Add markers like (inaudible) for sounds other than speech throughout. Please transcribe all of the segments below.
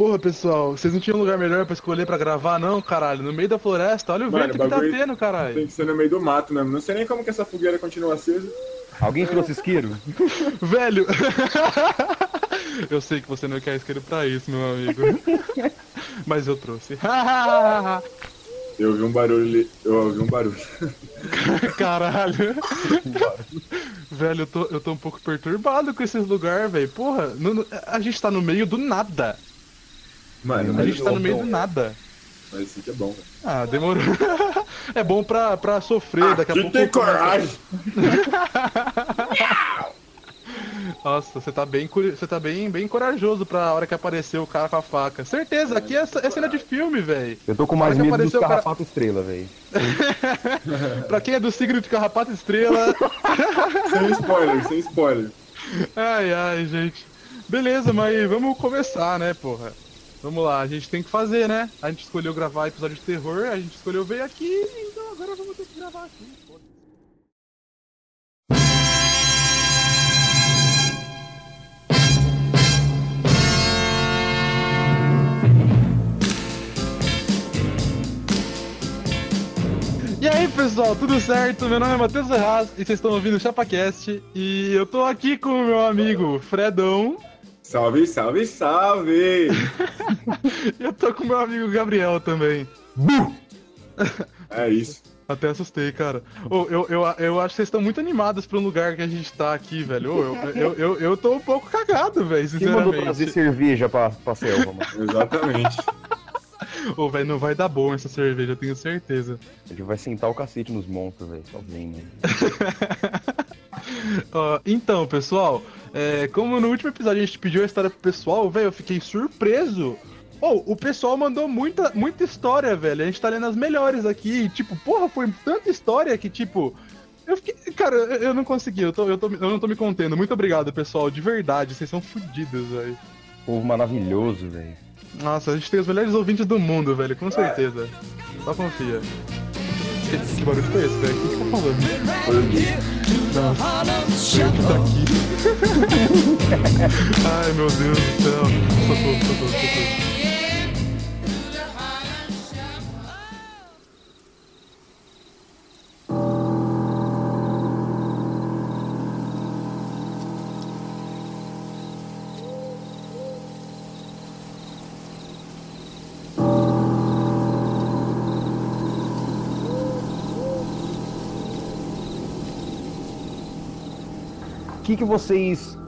Porra, pessoal, vocês não tinham lugar melhor pra escolher pra gravar, não, caralho? No meio da floresta, olha o Mano, vento que tá tendo, caralho. Tem que ser no meio do mato mesmo. Não sei nem como que essa fogueira continua acesa. Alguém trouxe isqueiro? (laughs) Velho! (laughs) eu sei que você não quer isqueiro pra isso, meu amigo. (laughs) Mas eu trouxe. Eu ouvi um barulho ali. Eu ouvi um barulho. Caralho. velho, eu tô, eu tô um pouco perturbado com esses lugares, velho. Porra, no- no- a gente tá no meio do nada. Mano, A gente tá no meio do nada. mas isso aqui é bom, velho. Ah, demorou. (laughs) É bom pra, pra sofrer, daqui a Aqui pouco. tem coragem. (laughs) Nossa, você tá bem, você tá bem, bem corajoso pra hora que apareceu o cara com a faca. Certeza, aqui é, é cena de filme, velho. Eu tô com mais medo dos apareceu o cara- carrapato estrela, velho. (laughs) Pra quem é do signo de Carrapato Estrela. Sem spoiler, sem spoiler. ai, ai, gente. Beleza, mas vamos começar, né, porra? Vamos lá, a gente tem que fazer, né? A gente escolheu gravar episódio de terror, a gente escolheu ver aqui, então agora vamos ter que gravar aqui. E aí pessoal, tudo certo? Meu nome é Matheus Ferraz e vocês estão ouvindo o ChapaCast e eu tô aqui com o meu amigo Fredão Salve, salve, salve! (laughs) eu tô com o meu amigo Gabriel também. (laughs) É isso. Até assustei, cara. Ô, eu, eu, eu acho que vocês estão muito animados pro lugar que a gente tá aqui, velho. Ô, eu, eu, eu, eu tô um pouco cagado, velho, Quem mandou trazer sinceramente. cerveja pra, pra selva, mano? Exatamente. (laughs) Ô, velho, não vai dar bom essa cerveja, eu tenho certeza. Ele vai sentar o cacete nos monstros, velho. Só vem, mano. Ó, então, pessoal, é, como no último episódio a gente pediu a história pro pessoal, velho, eu fiquei surpreso. Oh, o pessoal mandou muita, muita história, velho. A gente tá lendo as melhores aqui. E, tipo, porra, foi tanta história que, tipo. Eu fiquei. Cara, eu, não consegui, eu, tô, eu, tô, eu não tô me contendo. Muito obrigado, pessoal, de verdade. Vocês são fodidos, velho. Povo maravilhoso, velho. Nossa, a gente tem os melhores ouvintes do mundo, velho, com certeza. Só confia. Que, que barulho foi esse, velho? O que que tá falando? Nossa, o que tá aqui? Ai, meu Deus do que, que vocês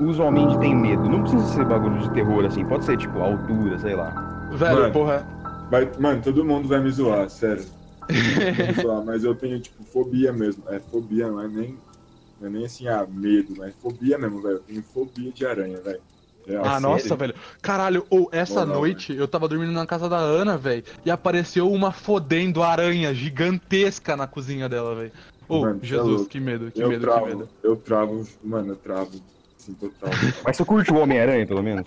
usualmente têm medo? Não precisa ser bagulho de terror, assim. Pode ser, tipo, altura, sei lá. Velho, Mano. porra. Vai- mano, todo mundo vai me zoar, sério. Vai me zoar, mas eu tenho, tipo, fobia mesmo. É fobia, não é nem. Não é nem assim, ah, medo, mas fobia mesmo, velho. Eu tenho fobia de aranha, velho. Real, Ah, sério. nossa, velho. Caralho, ou essa Moral, noite eu tava dormindo na casa da Ana, velho, e apareceu uma fodendo aranha gigantesca na cozinha dela, velho. Mano, é Jesus, louco. que medo, que eu medo, travo, que medo. eu travo, mano, eu travo. Assim, total. Mas você curte o Homem-Aranha, pelo menos?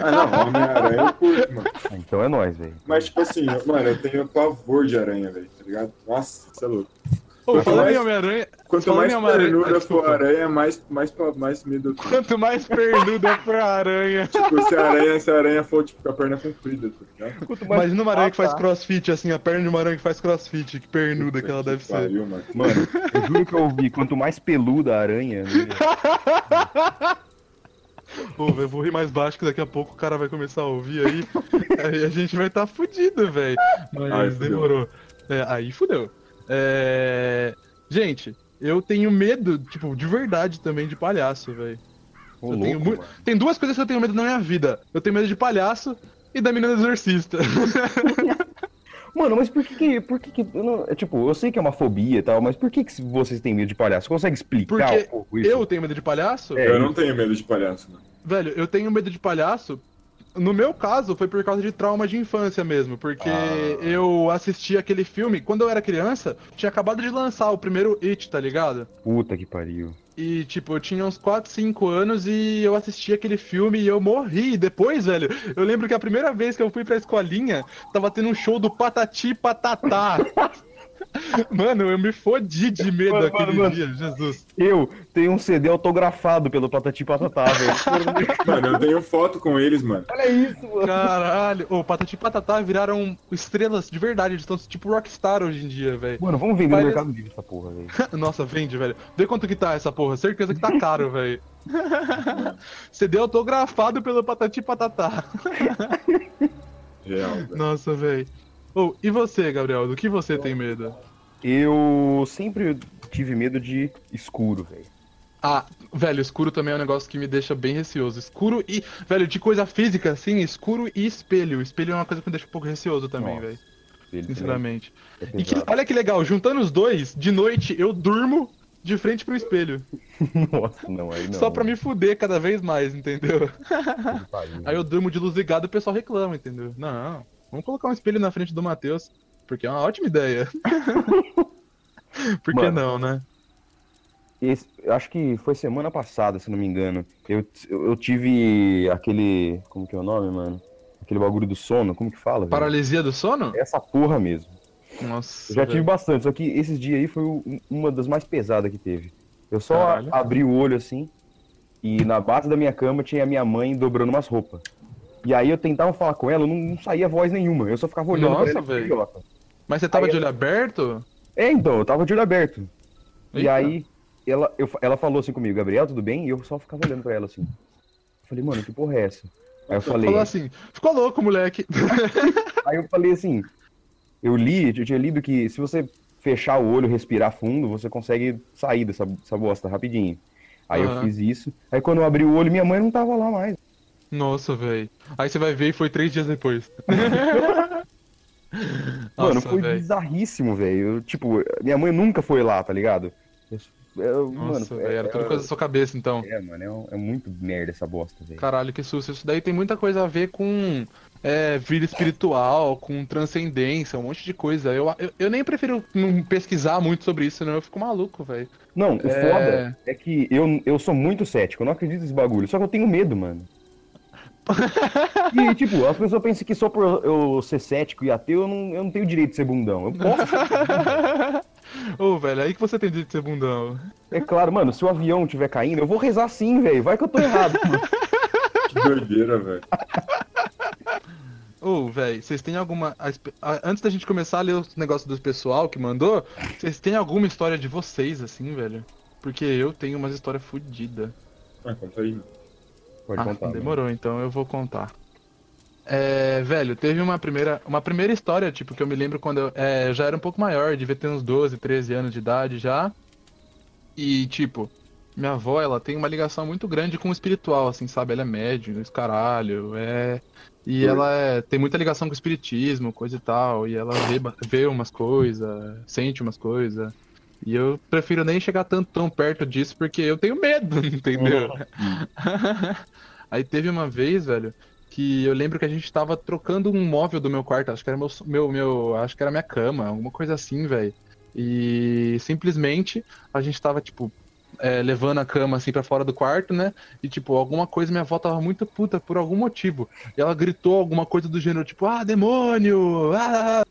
ah, não, Homem-Aranha eu curto, mano. Ah, então é nóis, velho. Mas, tipo assim, mano, eu tenho pavor de aranha, velho, tá ligado? Nossa, você é louco. Ô, falando em mais- Homem-Aranha, Quanto mais pernuda Ah, for a aranha, mais, mais, mais medo eu tenho. quanto mais pernuda for a aranha. Tipo, se a aranha, se a aranha for, tipo, com a perna comprida, tá ligado? Imagina uma aranha que faz Ah, tá. crossfit, assim, a perna de uma aranha que faz crossfit, que pernuda que ela deve ser. Pariu, mano. Mano, eu juro que eu ouvi, quanto mais peluda a aranha, né? Ô, velho, eu vou rir mais baixo que daqui a pouco o cara vai começar a ouvir aí. (laughs) aí a gente vai estar tá fudido, velho. Mas Ai, demorou. É, aí fudeu. É... Gente, eu tenho medo, tipo, de verdade também de palhaço, velho. Mu-. Tem duas coisas que eu tenho medo na minha vida. Eu tenho medo de palhaço e da menina do exorcista. (laughs) Mano, mas por que que. Por que, que eu não- é, tipo, eu sei que é uma fobia e tal, mas por que, que vocês têm medo de palhaço? Você consegue explicar Porque um pouco isso? eu tenho medo de palhaço? É, eu não tenho medo de palhaço, mano. Velho, eu tenho medo de palhaço. No meu caso, foi por causa de trauma de infância mesmo, porque Ah. eu assisti aquele filme, quando eu era criança, tinha acabado de lançar o primeiro It, tá ligado? Puta que pariu. E, tipo, eu tinha uns 4, 5 anos e eu assisti aquele filme e eu morri. E depois, velho, eu lembro que a primeira vez que eu fui pra escolinha, tava tendo um show do Patati Patatá. (laughs) Mano, eu me fodi de medo Mano, aquele mano, dia, Jesus. Eu tenho um CD autografado pelo Patati Patatá, velho. (laughs) Mano, eu tenho foto com eles, mano. Olha isso, mano. Caralho. Ô, Patati Patatá viraram estrelas de verdade. Eles estão tipo rockstar hoje em dia, velho. Mano, vamos vender no Mercado Livre essa porra, velho. (laughs) Nossa, vende, velho. Vê quanto que tá essa porra. Certeza que tá caro, velho. (laughs) CD autografado pelo Patati Patatá. Real. Nossa, velho. Ô, e você, Gabriel? Do que você tem medo? Eu sempre tive medo de escuro, velho. Ah, velho, escuro também é um negócio que me deixa bem receoso. Escuro e, velho, de coisa física, assim, escuro e espelho. Espelho é uma coisa que me deixa um pouco receoso também, velho. Sinceramente. é E que, olha que legal, juntando os dois, de noite eu durmo de frente pro espelho. (laughs) Nossa, não, aí não. só pra me fuder cada vez mais, entendeu? (laughs) Aí Aí eu durmo de luz ligada e o pessoal reclama, entendeu? Não, vamos colocar um espelho na frente do Matheus, porque é uma ótima ideia. (laughs) Por que Mano. não, né? Esse- eu acho que foi semana passada, se não me engano. Eu, eu, eu tive aquele. Como que é o nome, mano? Aquele bagulho do sono, como que fala? velho? Paralisia do sono? Essa porra mesmo. Nossa. Eu já tive velho. bastante, só que esses dias aí foi o- uma das mais pesadas que teve. Eu só Caralho. abri o olho assim, e na base da minha cama tinha a minha mãe dobrando umas roupas. E aí eu tentava falar com ela, não, não saía voz nenhuma, eu só ficava olhando Nossa, pra ela. velho. Mas você tava Aí de eu- olho aberto? É, então, eu tava de olho aberto. E Eita. aí ela, eu, ela falou assim comigo, Gabriel, tudo bem? E eu só ficava olhando pra ela assim. Eu falei, mano, que porra é essa? Aí eu falei, Falou assim, ficou louco, moleque. (laughs) aí eu falei assim, eu li, eu tinha lido que se você fechar o olho, respirar fundo, você consegue sair dessa, dessa bosta rapidinho. Aí eu Aham. fiz isso. Aí quando eu abri o olho, minha mãe não tava lá mais. Nossa, velho. Aí você vai ver e foi três dias depois. (laughs) Mano, Nossa, foi velho. bizarríssimo, velho. Tipo, minha mãe nunca foi lá, tá ligado? Eu- Nossa, mano, velho, era tudo coisa da sua cabeça, então. É, mano, é, é muito merda essa bosta, velho. Caralho, que susto. Isso daí tem muita coisa a ver com é, vida espiritual, com transcendência, um monte de coisa. Eu, eu, eu nem prefiro não pesquisar muito sobre isso, senão eu fico maluco, velho. Não, o É. foda é que eu, eu sou muito cético, eu não acredito nesse bagulho, só que eu tenho medo, mano. E, tipo, as pessoas pensam que só por eu ser cético e ateu, eu não, eu não tenho direito de ser bundão. Eu posso ser, (laughs) Ô, velho, aí que você tem direito de ser bundão. é claro, mano, se o avião estiver caindo, eu vou rezar sim, velho. Vai que eu tô errado. (laughs) Que doideira, velho. Ô, velho, vocês têm alguma. Antes da gente começar a ler os negócios do pessoal que mandou, vocês têm alguma história de vocês, assim, velho? Porque eu tenho umas histórias fodidas. Ah, conta aí, mano. Pode Ah, contar. mano. demorou, então eu vou contar. É, velho, teve uma primeira, uma primeira história, tipo, que eu me lembro quando eu, é, eu já era um pouco maior, devia ter uns 12, 13 anos de idade já. E, tipo, minha avó, ela tem uma ligação muito grande com o espiritual, assim, sabe? Ela é médium, esse caralho, é... E ela é- tem muita ligação com o espiritismo, coisa e tal, e ela vê, vê umas coisas, sente umas coisas. E eu prefiro nem chegar tanto tão perto disso, porque eu tenho medo, (laughs) entendeu? (laughs) Aí teve uma vez, velho, que eu lembro que a gente tava trocando um móvel do meu quarto, acho que era meu, meu, meu acho que era minha cama, alguma coisa assim, velho. E simplesmente a gente tava, tipo, é, levando a cama assim pra fora do quarto, né? E tipo, alguma coisa, minha avó tava muito puta por algum motivo. E ela gritou alguma coisa do gênero, tipo, ah, demônio! Ah!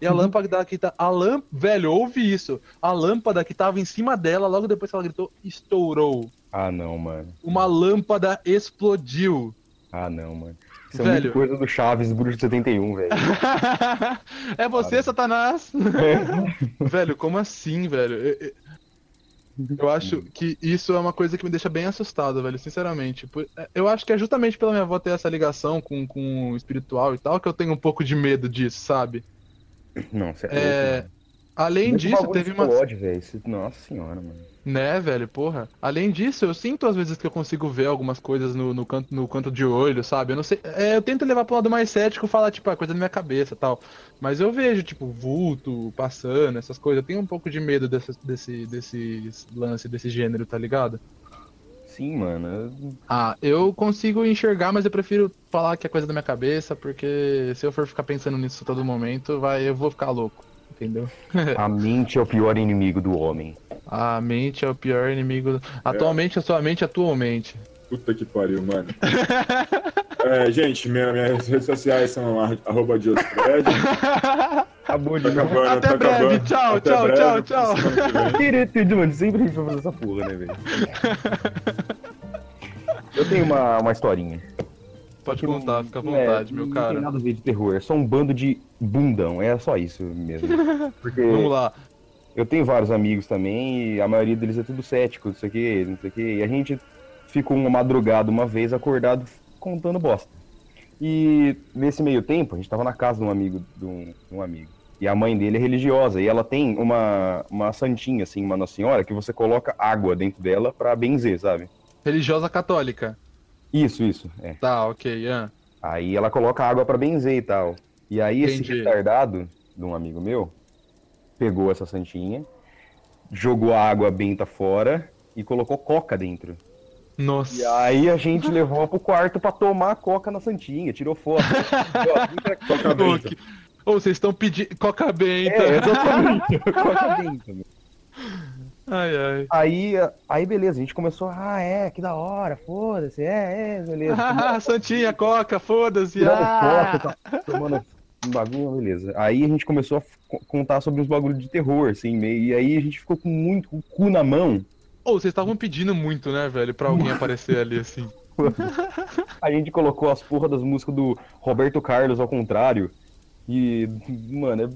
E a lâmpada que tá. A lâmpada. Velho, ouve isso. A lâmpada que tava em cima dela, logo depois que ela gritou, estourou. Ah, não, mano. Uma lâmpada explodiu. Ah, não, mano. Isso é Velho. muito coisa do Chaves, Bruxo de 71, velho. (laughs) é você. Satanás! (laughs) velho, como assim, velho? Eu, acho que isso é uma coisa que me deixa bem assustado, velho, sinceramente. Por- Eu acho que é justamente pela minha avó ter essa ligação com, com o espiritual e tal que eu tenho um pouco de medo disso, sabe? (coughs) Não, você é, É. Além Muito disso, teve uma. Isso- Nossa senhora, mano. Né, velho, porra. Além disso, eu sinto às vezes que eu consigo ver algumas coisas no, no canto, no canto de olho, sabe? Eu não sei. é, eu tento levar pro lado mais cético falar, tipo, a coisa da minha cabeça e tal. Mas eu vejo, tipo, vulto passando, essas coisas. Eu tenho um pouco de medo desse, desse, desse lance, desse gênero, tá ligado? Sim, mano. eu- Ah, eu consigo enxergar, mas eu prefiro falar que é coisa da minha cabeça, porque se eu for ficar pensando nisso todo momento, vai, eu vou ficar louco, entendeu? (laughs) A mente é o pior inimigo do homem. A mente é o pior inimigo. Atualmente, a sua mente atualmente. Puta que pariu, mano. (laughs) É, gente, minha- minhas redes sociais são ar- arroba Diosfred. (laughs) Acabou de Tá acabando, Até tá breve, acabando. tchau, Até tchau, breve, tchau, tchau. Direito, mano, sempre a gente vai fazer essa porra, né, velho? Eu tenho uma, uma historinha. Pode Que não- contar, fica à não é- vontade, meu Não tem cara. nada a ver de terror, é só um bando de bundão, é só isso mesmo. (laughs) Porque Vamos lá. eu tenho vários amigos também e a maioria deles é tudo cético, não sei o que, não sei o que. E a gente ficou uma madrugada uma vez acordado contando bosta. E nesse meio tempo, a gente tava na casa de um amigo, de um, de um amigo. E a mãe dele é religiosa, e ela tem uma, uma santinha, assim, uma Nossa Senhora, que você coloca água dentro dela pra benzer, sabe? Religiosa católica. Isso, isso, é. Tá, ok. ah. Aí ela coloca água pra benzer e tal. E aí esse Entendi. retardado de um amigo meu pegou essa santinha, jogou a água benta fora e colocou coca dentro. Nossa. E aí a gente levou pro quarto pra tomar a coca na santinha, tirou foto. Ô, benta. que- Ô, vocês estão pedindo. Coca benta. é, exatamente. coca benta. meu. Ai, ai. Aí, aí beleza, a gente começou, ah, é, que da hora, foda-se, é, é, beleza. (laughs) Ah, Santinha, Coca, foda-se. Ah. foto, tá tomando um bagulho, beleza. Aí a gente começou a contar sobre uns bagulhos de terror, assim, meio, e aí a gente ficou com muito com o cu na mão. Ô, vocês estavam pedindo muito, né, velho, pra alguém aparecer ali assim. (laughs) A gente colocou as porra das músicas do Roberto Carlos ao contrário. E, mano, é-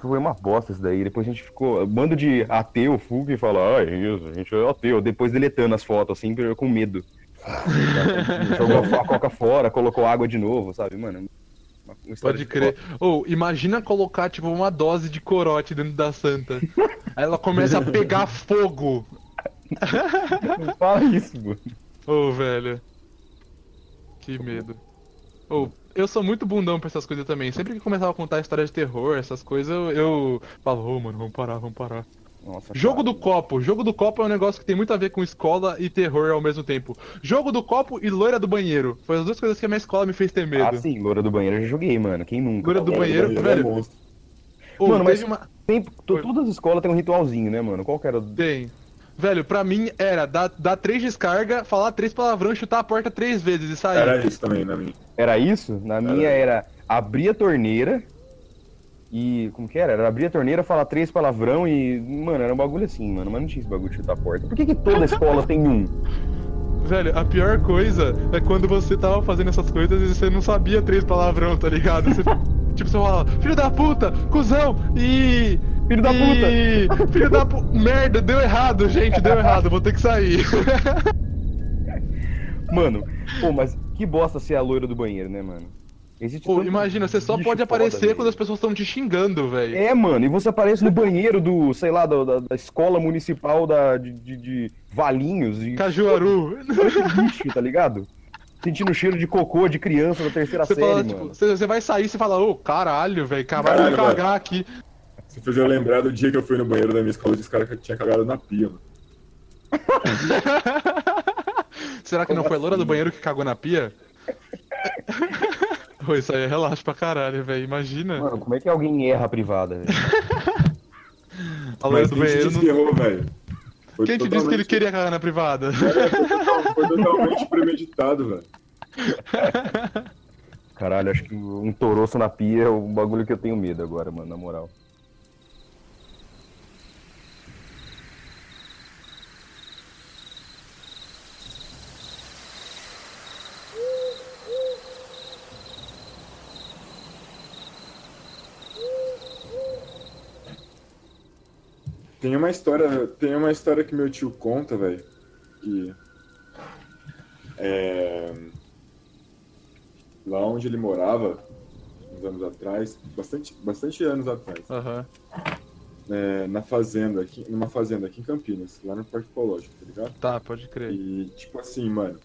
foi uma bosta isso daí. Depois a gente ficou. Bando de ateu, fuga e fala, ah, é isso, a gente é ateu. Depois deletando as fotos, assim, com medo. (laughs) Jogou a coca fora, colocou água de novo, sabe, mano? Pode de crer. Ô, imagina colocar, tipo, uma dose de corote dentro da santa. Aí ela começa a pegar fogo. Não fala isso, mano. Ô, velho. Que medo. Ô, eu sou muito bundão pra essas coisas também. Sempre que começava a contar história de terror, essas coisas, eu, eu falo, ô, mano, vamos parar, vamos parar. Nossa, Jogo cara. do copo. Jogo do copo é um negócio que tem muito a ver com escola e terror ao mesmo tempo. Jogo do copo e loira do banheiro. Foi as duas coisas que a minha escola me fez ter medo. Ah, sim, loura do banheiro eu já joguei, mano. Quem nunca? Loira do É, banheiro, é velho. Mano, mas- uma... Tem, todas as escolas têm um ritualzinho, né, mano? Qual que era? Tem. Velho, pra mim era dar, dar três descargas, falar três palavrão, chutar a porta três vezes e sair. Era isso também na minha. Era isso? Na minha era abrir a torneira e. Como que era? Era abrir a torneira, falar três palavrão e. Mano, era um bagulho assim, mano. Mas não tinha esse bagulho de chutar a porta. Por que, que toda (laughs) escola tem um? Velho, a pior coisa é quando você tava fazendo essas coisas e você não sabia três palavrão, tá ligado? Você, (laughs) tipo, você fala, filho da puta, cuzão, e. Filho da e... (laughs) Filho da puta. Merda, deu errado, gente, deu errado, vou ter que sair. (laughs) Mano, pô, mas que bosta ser a loira do banheiro, né, mano? Existe Pô, imagina, você só pode foda, aparecer velho. quando as pessoas estão te xingando, velho. É, mano, e você aparece no banheiro do, sei lá, da, da- da escola municipal da, de, de, de Valinhos e Cajuaru. lixo, tá ligado? Sentindo o cheiro de cocô de criança da terceira Você, série, fala, mano. tipo, você, você vai sair e você fala, ô, caralho, velho, acabaram de Caralho, cagar aqui. Você fez eu lembrar do dia que eu fui no banheiro da minha escola e os caras que tinha cagado na pia, mano. (laughs) Será que não Como foi a loura do assim? banheiro que cagou na pia? Pô, isso aí é relaxo pra caralho, velho. Imagina. Mano, como é que alguém erra a privada, velho? (laughs) a Mas do quem te desferrou, velho? Quem te disse que ele queria cagar na privada? É, foi, total- foi totalmente (laughs) premeditado, velho. Caralho, acho que um toroço na pia é um bagulho que eu tenho medo agora, mano, na moral. Tem uma história, tem uma história que meu tio conta, velho, que é, lá onde ele morava, uns anos atrás, bastante, bastante anos atrás, Aham. é, na fazenda, aqui, numa fazenda aqui em Campinas, lá no Parque Ecológico, tá ligado? Tá, pode crer. E, tipo assim, mano,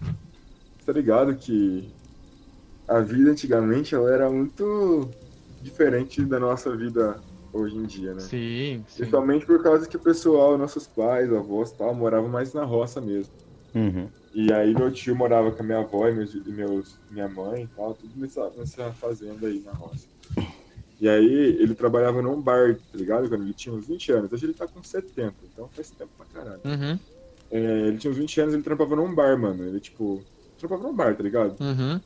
tá ligado que a vida antigamente ela era muito diferente da nossa vida hoje em dia, né? Sim, sim. Principalmente por causa que o pessoal, nossos pais, avós e tal, moravam mais na roça mesmo. Uhum. E aí meu tio morava com a minha avó e, meus, e meus, minha mãe e tal, tudo nessa, nessa fazenda aí na roça. E aí ele trabalhava num bar, tá ligado? Quando ele tinha uns 20 anos. Hoje ele tá com 70, então faz tempo pra caralho. Uhum. É, ele tinha uns 20 anos, ele trampava num bar, mano. Ele, tipo, trampar pra um bar, tá ligado? Uhum.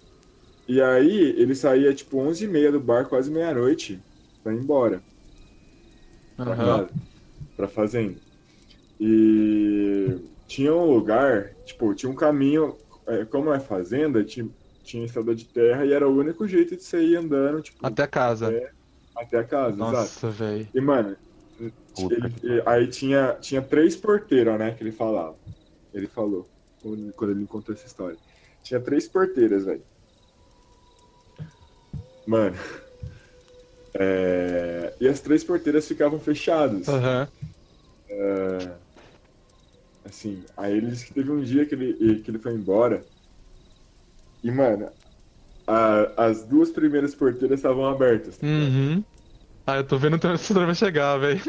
E aí ele saía tipo 11h30 do bar, quase meia-noite, pra ir embora. Pra Aham. casa, pra fazenda. E tinha um lugar, tipo, tinha um caminho, é, como é fazenda, tinha, tinha estrada de terra e era o único jeito de você ir andando, tipo, Até casa. É, até a casa, exato. Nossa, velho. E, mano, ele- e- aí tinha, tinha três porteiras, né, que ele falava. Ele falou, quando, quando ele me contou essa história. Tinha três porteiras, velho. Mano. É, E as três porteiras ficavam fechadas. Aham. Assim, aí ele disse que teve um dia que ele, que ele foi embora. E, mano, a- as duas primeiras porteiras estavam abertas. tá? Uhum. Ah, eu tô vendo essa história vai chegar, velho.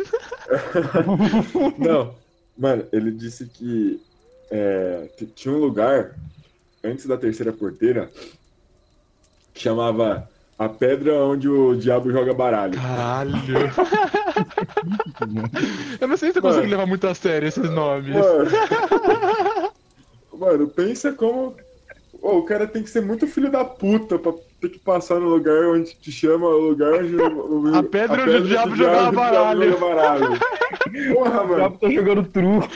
(laughs) Não, mano, ele disse que é, tinha um lugar antes da terceira porteira que chamava a pedra onde o diabo joga baralho. Caralho. (laughs) eu não sei se eu consigo Mano. levar muito a sério esses nomes. Mano, (laughs) mano pensa como. Ô, o cara tem que ser muito filho da puta pra ter que passar no lugar onde te chama o lugar onde. o- A pedra onde o diabo jogava baralho. joga baralho. Porra, O mano. diabo tá jogando truco.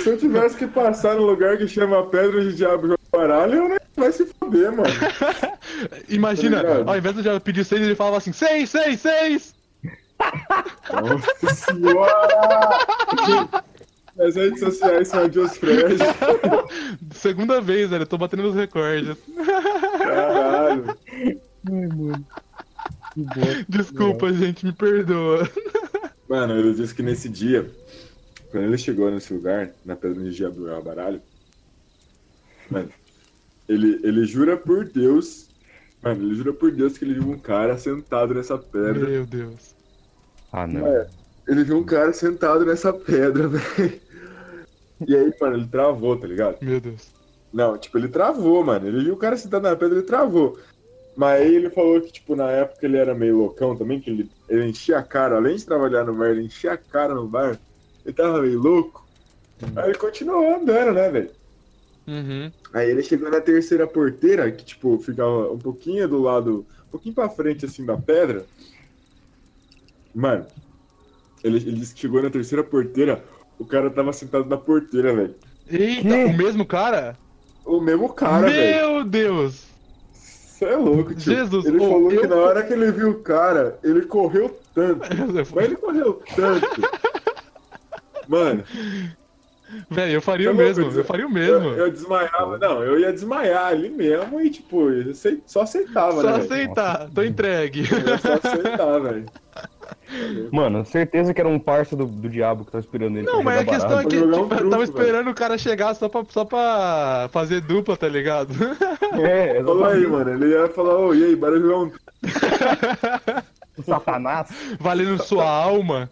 Se eu tivesse que passar no lugar que chama a pedra onde o diabo joga baralho, eu nem vai se foder, mano. (laughs) Imagina, Tá ao invés do diabo pedir seis, ele falava assim: seis, seis, seis! Nossa senhora! As redes sociais são a Deus Fred. Segunda vez, velho, eu tô batendo nos recordes. Caralho. Ai, mano. Que bosta. Desculpa, gente, me perdoa. Mano, ele disse que nesse dia, quando ele chegou nesse lugar, na pedra o diabo baralho, mano, ele, ele jura por Deus. Mano, ele jura por Deus que ele viu um cara sentado nessa pedra. Meu Deus. Ah, não. É, ele viu um cara sentado nessa pedra, (laughs) velho. E aí, mano, ele travou, tá ligado? Meu Deus. Não, tipo, ele travou, mano. Ele viu o cara sentado na pedra, ele travou. Mas aí ele falou que, tipo, na época ele era meio loucão também, que ele, ele enchia a cara, além de trabalhar no bar, ele enchia a cara no bar. Ele tava meio louco. Aí ele continuou andando, né, velho? Uhum. Aí ele chegou na terceira porteira, que, tipo, ficava um pouquinho do lado, um pouquinho pra frente, assim, da pedra. Mano, ele, ele disse que chegou na terceira porteira, o cara tava sentado na porteira, velho. Eita, Quê? o mesmo cara? O mesmo cara, velho. Meu Deus! Você é louco, tio. Jesus, Ele ô, falou eu- que na hora que ele viu o cara, ele correu tanto. (laughs) Mas ele correu tanto. (laughs) Mmano, Velho, eu faria Tá o mesmo, eu faria o mesmo. eu, eu desmaiava. Não, eu ia desmaiar ali mesmo e, tipo, eu acei- só aceitava, Só né? velho? aceitar, tô entregue. Eu só aceitar, (laughs) velho. Mano, certeza que era um parça do, do diabo que tava esperando ele. Não, mas a questão é baralho. que um tipo, eu truco, tava velho. esperando o cara chegar só pra, só pra fazer dupla, tá ligado? (laughs) É, Falou aí, mano. Ele ia falar, ô, e aí, bora jogar um. (laughs) Satanás. Valendo sua alma.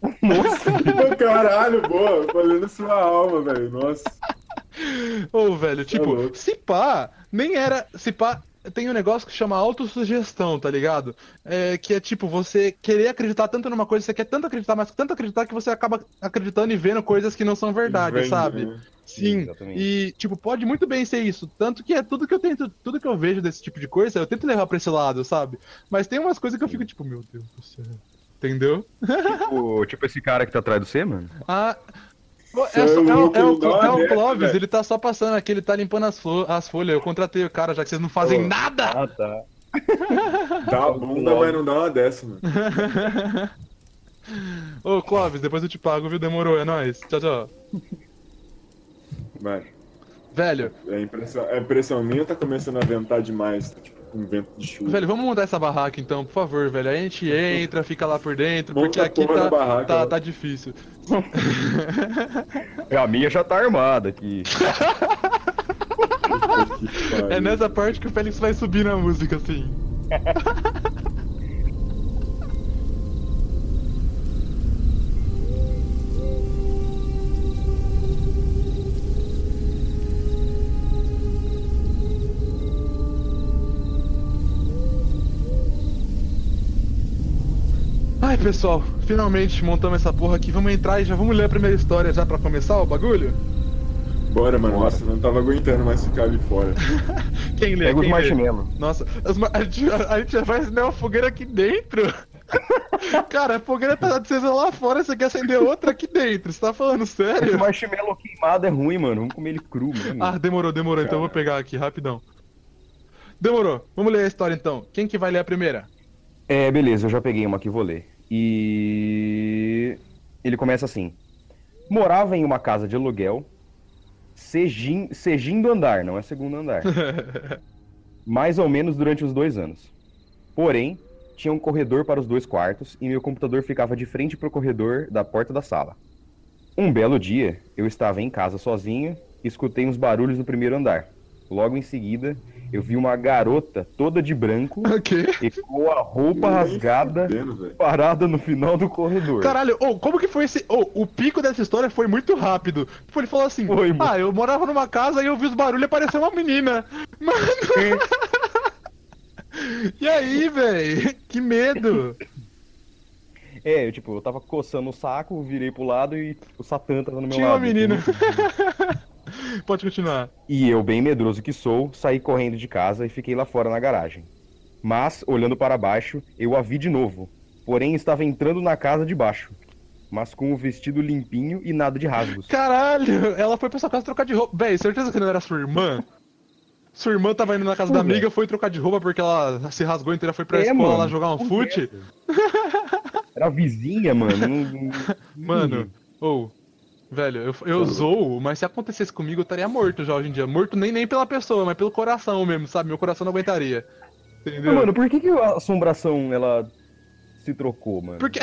(laughs) Pô, Caralho, boa. Valendo sua alma, velho. Nossa. Ô, velho, tipo, louco. se pá, nem era. Se pá, tem um negócio que chama autossugestão, tá ligado? É, que é tipo, você querer acreditar tanto numa coisa, você quer tanto acreditar, mas tanto acreditar que você acaba acreditando e vendo coisas que não são verdade, Vende, sabe? né? Sim, Exatamente. e tipo, pode muito bem ser isso. Tanto que é tudo que eu tento, tudo que eu vejo desse tipo de coisa, eu tento levar pra esse lado, sabe? Mas tem umas coisas que eu fico tipo, meu Deus do céu. Entendeu? Tipo, tipo esse cara que tá atrás do C, mano. Ah. É, só- é é o- é o, é o dessa, Clóvis, velho. ele tá só passando aqui, ele tá limpando as, flo- as folhas. Eu contratei o cara, já que vocês não fazem nada! Ah, tá. Dá a bunda, mas não dá uma dessa, mano. (laughs) Ô, Clóvis, depois eu te pago, viu? Demorou, é nóis. Tchau, tchau. Mano, Velho, é impressão, é impressão minha ou tá começando a ventar demais? Tá, tipo, com vento de chuva. velho, vamos montar essa barraca então, por favor, velho. Aí a gente entra, fica lá por dentro, Monta porque aqui tá, barraca, tá, né? tá difícil. (laughs) A minha já tá armada aqui. (laughs) É nessa parte que o Félix vai subir na música, assim. (laughs) pessoal, finalmente montamos essa porra aqui. Vamos entrar e já vamos ler a primeira história já pra começar o bagulho? Bora, mano. Bora. Nossa, não tava aguentando mais ficar ali fora. (laughs) Quem lê? Pega os Quem lê? marshmallows. Nossa, as ma- a gente, a gente já vai acender uma fogueira aqui dentro. (laughs) Cara, a fogueira tá acesa lá fora, você quer acender outra aqui dentro. Você tá falando Esse sério? marshmallow queimado é ruim, mano. Vamos comer ele cru, mano. Ah, demorou, demorou. Então eu vou pegar aqui, rapidão. Demorou. Vamos ler a história então. Quem que vai ler a primeira? É, beleza, eu já peguei uma aqui, vou ler. E. Ele começa assim: Morava em uma casa de aluguel, segin... segundo andar, não é segundo andar. (laughs) Mais ou menos durante os dois anos. Porém, tinha um corredor para os dois quartos e meu computador ficava de frente para o corredor da porta da sala. Um belo dia, eu estava em casa sozinho e escutei uns barulhos no primeiro andar. Logo em seguida, eu vi uma garota toda de branco (laughs) O quê? e com a roupa rasgada parada no final do corredor. Caralho, ô, como que foi esse. Ô, o pico dessa história foi muito rápido. Tipo, ele falou assim: Foi, mano. Ah, eu morava numa casa e eu vi os barulhos e apareceu uma menina. (laughs) Mano. e aí, velho? Que medo. É, eu, tipo, eu tava coçando o saco, virei pro lado e o Satã tava no meu Tinha uma lado. menina. entendeu? (laughs) Pode continuar. E eu, bem medroso que sou, saí correndo de casa e fiquei lá fora na garagem. Mas, olhando para baixo, eu a vi de novo. Porém, estava entrando na casa de baixo. Mas com o vestido limpinho e nada de rasgos. Caralho, ela foi pra sua casa trocar de roupa. Véi, certeza que não era sua irmã? Sua irmã tava indo na casa da amiga, foi trocar de roupa porque ela se rasgou inteira, foi pra É, escola mano. lá jogar um fute. Era a vizinha, mano. Mano, ou, velho, eu, eu zoo, mas se acontecesse comigo eu estaria morto já hoje em dia. Morto nem, nem pela pessoa, mas pelo coração mesmo, sabe? Meu coração não aguentaria. Entendeu? Mano, por que, que a assombração, ela se trocou, mano? Porque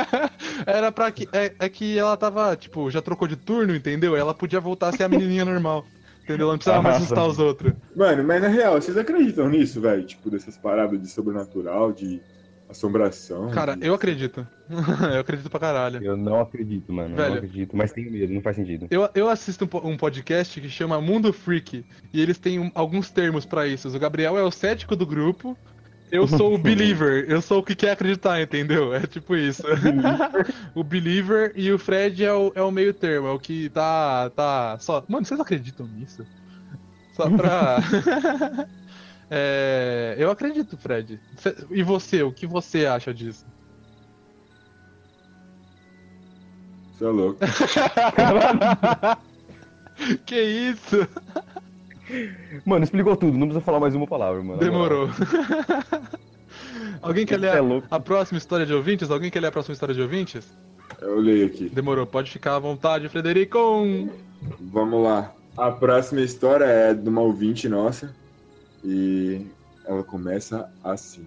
(laughs) era pra que. É, é que ela tava, tipo, já trocou de turno, entendeu? Ela podia voltar a ser a menininha normal. Entendeu? Ela não precisava mais Ah, assustar tá. os outros. Mano, mas na real, vocês acreditam nisso, velho? Tipo, dessas paradas de sobrenatural, de assombração? Cara, de- eu acredito. (laughs) eu acredito pra caralho. Eu não acredito, mano. Eu Velho. não acredito, mas tenho medo, não faz sentido. Eu, eu assisto um, um podcast que chama Mundo Freak e eles têm um- alguns termos pra isso. O Gabriel é o cético do grupo, eu sou o (laughs) believer, eu sou o que quer acreditar, entendeu? É tipo isso. (laughs) o believer e o Fred é o, é o meio termo, é o que tá, tá só. Mano, vocês acreditam nisso? Só pra. É, eu acredito, Fred. E você, o que você acha disso? Você é louco. (laughs) que isso? Mano, explicou tudo, não precisa falar mais uma palavra, mano. Demorou. Alguém quer ler é a, louco. a próxima história de ouvintes? Alguém quer ler a próxima história de ouvintes? Eu leio aqui. Demorou, pode ficar à vontade, Frederico. Vamos lá. A próxima história é de uma ouvinte nossa. E ela começa assim.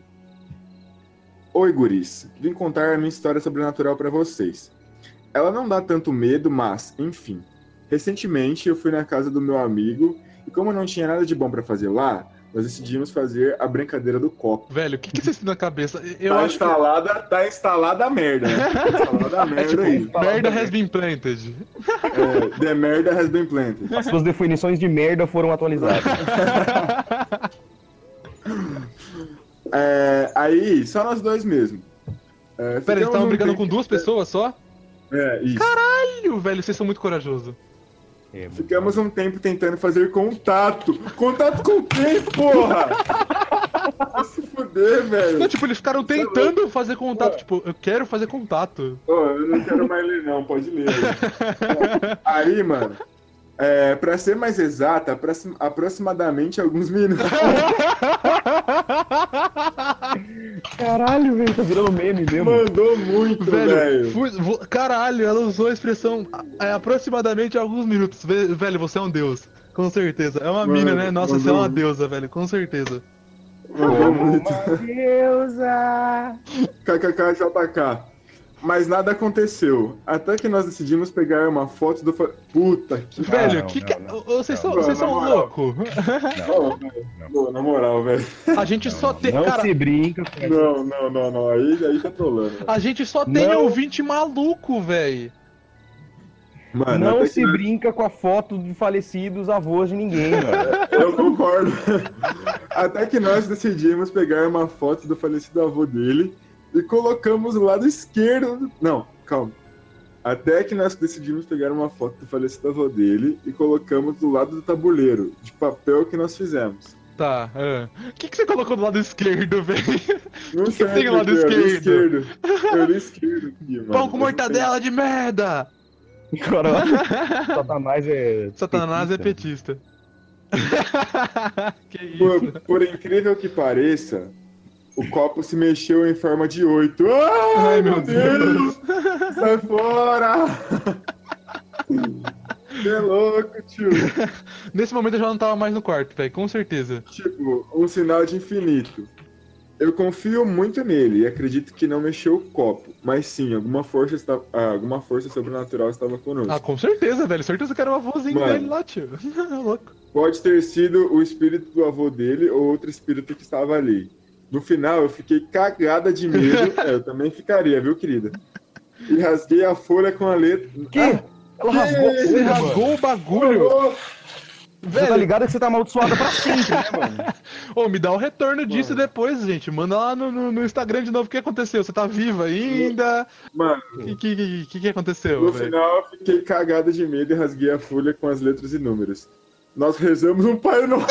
Oi, guris. Vim contar a minha história sobrenatural pra vocês. Ela não dá tanto medo, mas, enfim. Recentemente eu fui na casa do meu amigo e como não tinha nada de bom pra fazer lá, nós decidimos fazer a brincadeira do copo. Velho, o que, que vocês têm na cabeça? Eu tá acho que. instalada, tá instalada a merda, né? Tá instalada a (laughs) merda É tipo, aí. merda has been planted. É, the merda has been planted. As suas definições de merda foram atualizadas. (laughs) (laughs) É, aí, só nós dois mesmo. É, Pera, eles estavam brigando com duas pessoas só? É, isso. Caralho, velho, vocês são muito corajosos. É. Ficamos um tempo tentando fazer contato. Contato com quem, porra? Vai se fuder, Não, velho. tipo, eles ficaram tentando fazer contato. Tipo, eu quero fazer contato. Ô, eu não quero mais ler, não. Pode ler. Aí, (laughs) aí mano. É, pra ser mais exata, aproxim- aproximadamente alguns minutos. (laughs) Caralho, velho, tá virando meme mesmo. Mandou muito, Velho, velho. fui- vo- caralho, ela usou a expressão é, aproximadamente alguns minutos. Ve- Velho, você é um deus. Com certeza. É uma Mano, mina, né? Nossa, você é uma mandou. deusa, velho. Com certeza. Mandou muito. Uma deusa. (laughs) KKKJK. Mas nada aconteceu. Até que nós decidimos pegar uma foto do. fa- Puta que. velho, não, que não, que- não. Vocês são, Não, vocês são moral. loucos. Pô, (laughs) na moral, velho. A gente só tem. Não Cara, se brinca essa Não, não, não, não. Aí, aí tá trolando. a gente só tem Não. ouvinte maluco, velho. Mano, Não se que brinca com a foto de falecidos avós de ninguém, (laughs) mano. Eu concordo. (laughs) Até que nós decidimos pegar uma foto do falecido avô dele e colocamos do lado esquerdo. Não, calma. Até que nós decidimos pegar uma foto do falecido avô dele e colocamos do lado do tabuleiro, de papel que nós fizemos. Tá, ah. O que, que você colocou do lado esquerdo, (laughs) velho? Não Que que sei tem do lado li esquerdo? esquerdo. (laughs) Eu li esquerdo aqui, mano. Pão com mortadela de merda! (laughs) Satanás é. Satanás é petista. petista. que isso? Por, por incrível que pareça, o copo se mexeu em forma de oito. Ai, Ai, meu Deus! Sai fora! Que louco, tio. Nesse momento eu já não tava mais no quarto, velho, com certeza. Tipo, um sinal de infinito. Eu confio muito nele e acredito que não mexeu o copo, mas sim, alguma força, está, ah, alguma força sobrenatural estava conosco. Ah, com certeza, velho. Certeza que era o avôzinho Mano. dele lá, tio. (laughs) Louco. Pode ter sido o espírito do avô dele ou outro espírito que estava ali. No final, eu fiquei cagada de medo. É, (laughs) eu também ficaria, viu, querida? E rasguei a folha com a letra. Que? Ah, Ela rasgou Você rasgou o bagulho. Ô, Você tá Velho, ligado que você tá amaldiçoada pra sempre, né, mano? (laughs) ô, me dá o retorno disso Mano. depois, gente. Manda lá no, no, no Instagram de novo o que aconteceu. Você tá viva ainda? Mano, O que, que, que, que aconteceu, no velho? final, eu fiquei cagada de medo e rasguei a folha com as letras e números. Nós rezamos um Pai Nosso.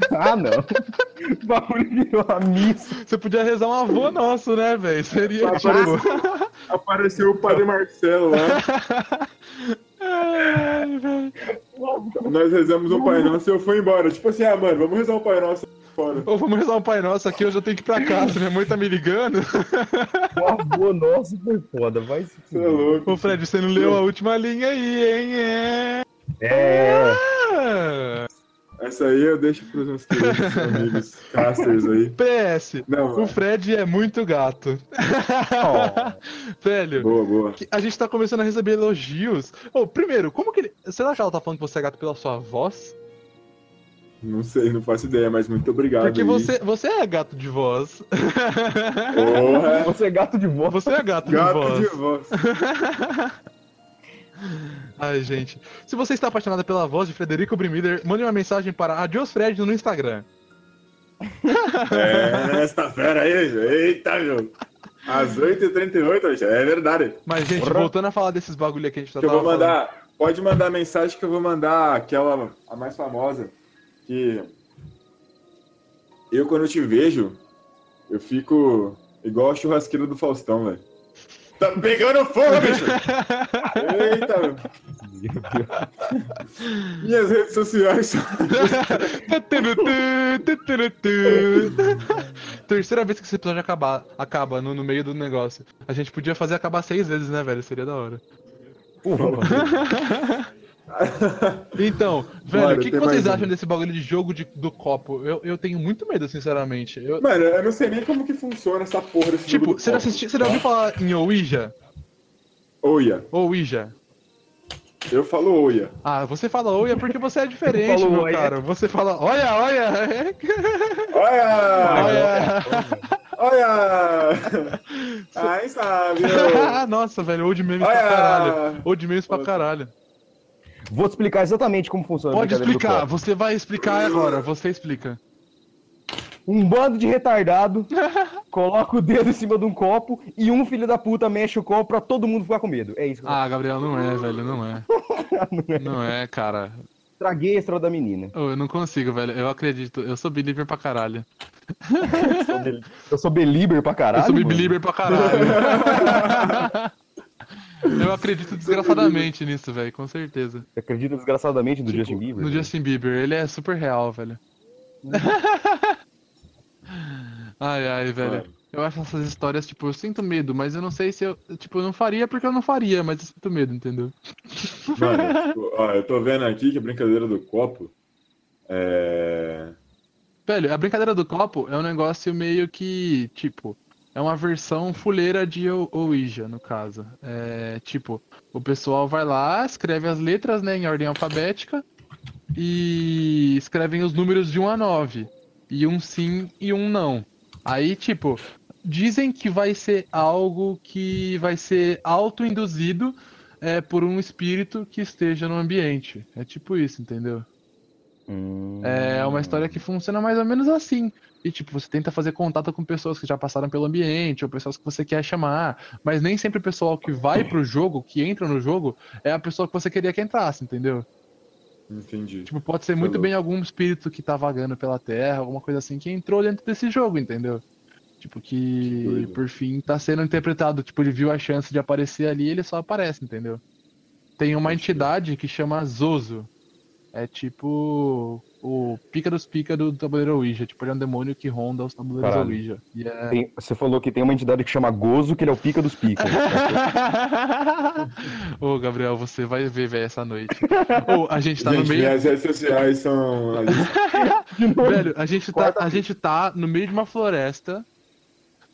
(laughs) Ah, não. O (laughs) bagulho virou a missa. Você podia rezar um avô nosso, né, velho? Seria Apareceu, tipo. (laughs) apareceu o Padre Marcelo lá. Ai, velho. Nós rezamos um Pai Nosso e eu fui embora. Tipo assim, ah, mano, vamos rezar um Pai Nosso fora. Ô, vamos rezar um Pai Nosso aqui, eu já tenho que ir pra casa. Minha mãe tá me ligando. O avô nosso foi foda, vai se Você é louco. Ô, Fred, você não leu a última linha aí, hein? É. É. Ah. Essa aí eu deixo pros meus queridos (laughs) amigos casters aí. PS. Não, O mano. Fred é muito gato. Ó. (laughs) Velho, Boa, boa. a gente tá começando a receber elogios. Ô, primeiro, como que ele. Você acha que ela tá falando que você é gato pela sua voz? Não sei, não faço ideia, mas muito obrigado. Porque aí. você, você é gato de voz. Porra, (laughs) Você é gato de voz. Você é gato, de gato voz. de voz. Ai, gente. Se você está apaixonada pela voz de Frederico Brimiller, mande uma mensagem para Adios Fred no Instagram. É, essa fera aí, eita, meu. Às 8h38, é verdade. Mas, gente, Porra. voltando a falar desses bagulho que a gente Que eu vou falando. mandar. Pode mandar mensagem que eu vou mandar aquela, a mais famosa. Que eu, quando eu te vejo, eu fico igual a churrasqueira do Faustão, velho. Tá pegando fogo, (laughs) bicho! Eita. Minhas redes sociais. (laughs) Terceira vez que esse episódio acabar, acaba no, no meio do negócio. A gente podia fazer acabar seis vezes, né, velho? Seria da hora. Porra. (laughs) Então, velho, o que, que vocês um. acham desse bagulho de jogo de- do copo? Eu, eu tenho muito medo, sinceramente. Eu- Mano, eu não sei nem como que funciona essa porra desse tipo, você assisti, você já ouviu falar em Ouija? Oia. Ouija? Eu falo oia. Ah, você fala Ouija porque você é diferente, meu Oia. cara. Você fala, olha, olha. Olha! olha. Olha! (laughs) Ai, sabe! (laughs) Nossa, velho, old memes pra caralho. Olha! Old memes pra caralho. Vou te explicar exatamente como funciona. Pode explicar, você vai explicar agora, você explica. Um bando de retardado (laughs) coloca o dedo em cima de um copo e um filho da puta mexe o copo pra todo mundo ficar com medo. É isso. Ah, Gabriel, não é, velho, (laughs) não é. Não é, cara. Traguei a estrela da menina. Ô, Eu não consigo, velho. Eu acredito. Eu sou believer pra caralho. Eu sou belieber (laughs) pra caralho. eu sou believer pra caralho. Eu acredito desgraçadamente nisso, velho, com certeza. Você acredita desgraçadamente no Tipo, Justin Bieber? No Justin Bieber, ele é super real, velho. (laughs) ai, ai, velho. Eu acho essas histórias, tipo, eu sinto medo, mas eu não sei se eu. Tipo, eu não faria porque eu não faria, mas eu sinto medo, entendeu? Mano, (laughs) tipo, ó, eu tô vendo aqui que a brincadeira do copo é. Velho, a brincadeira do copo é um negócio meio que, tipo, é uma versão fuleira de Ouija, no caso. É, tipo, o pessoal vai lá, escreve as letras, né, em ordem alfabética e escrevem os números de 1 a 9. E um sim e um não. Aí, tipo, dizem que vai ser algo que vai ser auto-induzido é, por um espírito que esteja no ambiente. É tipo isso, entendeu? Hum. É uma história que funciona mais ou menos assim. E, tipo, você tenta fazer contato com pessoas que já passaram pelo ambiente, ou pessoas que você quer chamar. Mas nem sempre o pessoal que vai pro jogo, que entra no jogo, é a pessoa que você queria que entrasse, entendeu? Entendi. Tipo, pode ser muito Falou. bem algum espírito que tá vagando pela Terra, alguma coisa assim, que entrou dentro desse jogo, entendeu? Tipo, que doido. por fim tá sendo interpretado. Tipo, ele viu a chance de aparecer ali e ele só aparece, entendeu? Tem uma entidade que chama Zozo. É tipo o pica dos pica do tabuleiro Ouija. Tipo, ele é um demônio que ronda os tabuleiros Caralho. Ouija. E é... Tem- você falou que tem uma entidade que chama Gozo, que ele é o pica dos picas. (laughs) Ô, Gabriel, você vai ver, velho, essa noite. Ô, a gente tá no Gente, meio. minhas redes sociais são. (laughs) Velho, a gente, tá, a gente tá no meio de uma floresta.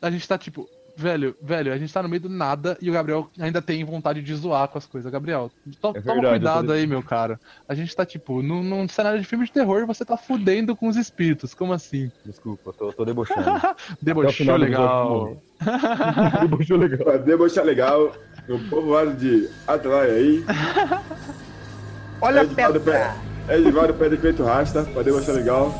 A gente tá tipo. Velho, velho, a gente tá no meio do nada e o Gabriel ainda tem vontade de zoar com as coisas. Gabriel, to- É toma verdade, cuidado eu tô- aí, meu cara. A gente tá, tipo, num, num cenário de filme de terror você tá fudendo com os espíritos. Como assim? Desculpa, tô, tô debochando. (laughs) Debochou legal. (laughs) Debochou legal. Pra debochar legal, no povoado de Atalaia aí. Olha a Edivaldo pedra. Pé- Edivaldo Pé de Peito Rasta, pra debochar legal.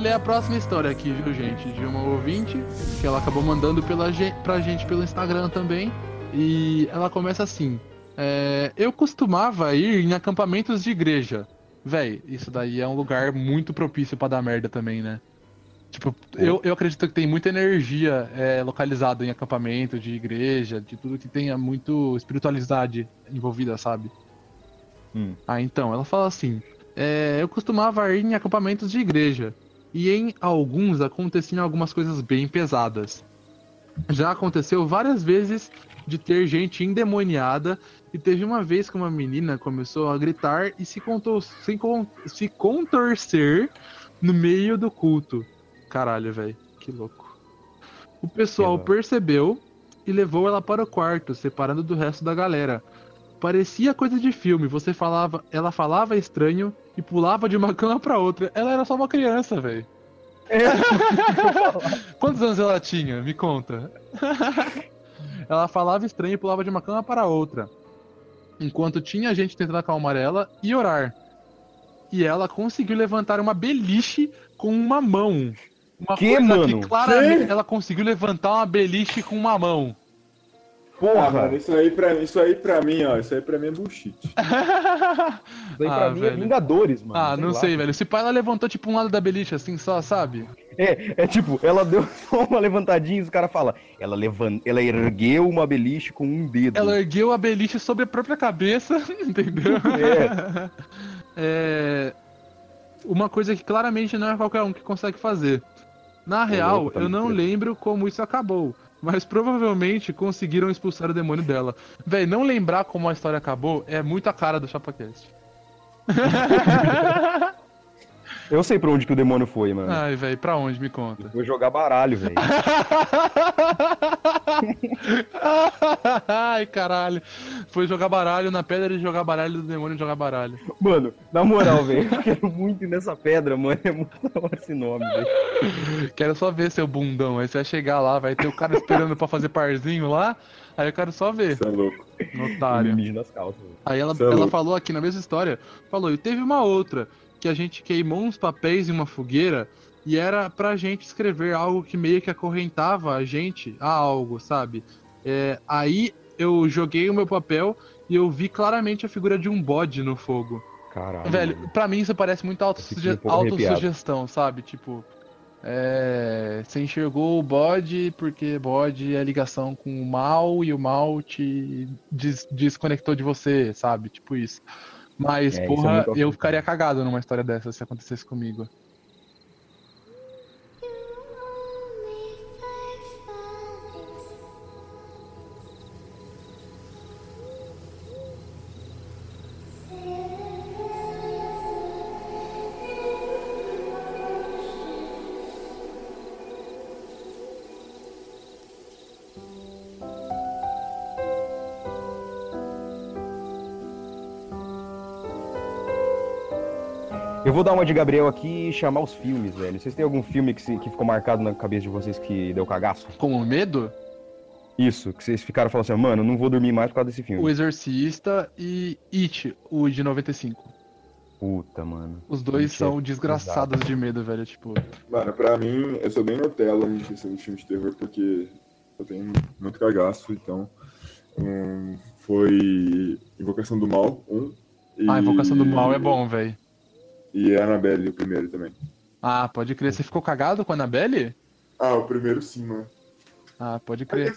Ler a próxima história aqui, viu, gente? De uma ouvinte, que ela acabou mandando pela gente, pra gente pelo Instagram também. E ela começa assim: é, Eu costumava ir em acampamentos de igreja. Véi, isso daí é um lugar muito propício pra dar merda também, né? Tipo, eu, eu acredito que tem muita energia é, localizada em acampamento, de igreja, de tudo que tenha muito espiritualidade envolvida, sabe? Hum. Ah, então, ela fala assim: é, eu costumava ir em acampamentos de igreja, e em alguns aconteciam algumas coisas bem pesadas. Já aconteceu várias vezes de ter gente endemoniada, e teve uma vez que uma menina começou a gritar e se, contou, se, con- se contorcer no meio do culto. Caralho, velho, que louco. O pessoal percebeu e levou ela para o quarto, separando do resto da galera. Parecia coisa de filme, você falava, ela falava estranho e pulava de uma (laughs) cama pra outra. Ela era só uma criança, velho. (laughs) Quantos anos ela tinha? Me conta. (laughs) ela falava estranho e pulava de uma cama para outra. Enquanto tinha gente tentando acalmar ela e orar. E ela conseguiu levantar uma beliche com uma mão. Uma Que, coisa mano? que claramente ela conseguiu levantar uma beliche com uma mão. Ah, mano, Porra! isso aí, pra, isso aí pra mim, ó. Isso aí pra mim é bullshit. (laughs) Isso aí pra Ah, mim é velho. Vingadores, mano. Ah, não lá. sei, velho. Se pai ela levantou tipo um lado da beliche, assim, só, sabe? É, é tipo, ela deu só (laughs) uma levantadinha e os caras falam, ela, levan... ela ergueu uma beliche com um dedo. Ela ergueu a beliche sobre a própria cabeça, (laughs) entendeu? É. É, Uma coisa que claramente não é qualquer um que consegue fazer. Na real, louco, tá eu não lembro como isso acabou. Mas provavelmente conseguiram expulsar o demônio dela. Véi, não lembrar como a história acabou é muito a cara do ChapaCast. (laughs) Eu sei pra onde que o demônio foi, mano. Ai, véi, pra onde? Me conta. Foi jogar baralho, velho. (laughs) (laughs) Ai, caralho. Foi jogar baralho na pedra de jogar baralho do demônio de jogar baralho. Mano, na moral, velho, eu quero muito ir nessa pedra, mano. É muito da hora esse nome, velho. Quero só ver seu bundão. Aí você vai chegar lá, vai ter o cara esperando pra fazer parzinho lá. Aí eu quero só ver, Você é louco. otário. Mimimi nas calças. Aí ela, Cê é ela falou aqui na mesma história, falou, e teve uma outra, que a gente queimou uns papéis em uma fogueira e era pra gente escrever algo que meio que acorrentava a gente a algo, sabe? É, aí eu joguei o meu papel e eu vi claramente a figura de um bode no fogo. Caralho. Velho, pra mim isso parece muito um autossuge- arrepiado. autossugestão, sabe? Tipo, é, você enxergou o bode porque bode é ligação com o mal e o mal te des- desconectou de você, sabe? Tipo isso. Mas, É, é porra, muito eu ficaria cagado numa história dessa se acontecesse comigo. Vou dar uma de Gabriel aqui e chamar os filmes, velho. Vocês têm algum filme que, se- que ficou marcado na cabeça de vocês que deu cagaço? Com medo, Isso, que vocês ficaram falando assim, mano, não vou dormir mais por causa desse filme. o Exorcista e It, o de 95. Puta, mano. Os dois It é são desgraçados de medo, velho. Tipo, Mano, pra mim, eu sou bem Nutella em questão de filme de terror, porque eu tenho muito cagaço, então. hum, foi Invocação do Mal, um. E... a Invocação do Mal é bom, velho. E Annabelle, o primeiro também. Ah, pode crer. Você ficou cagado com a Annabelle? Ah, o primeiro sim, mano. Ah, pode crer.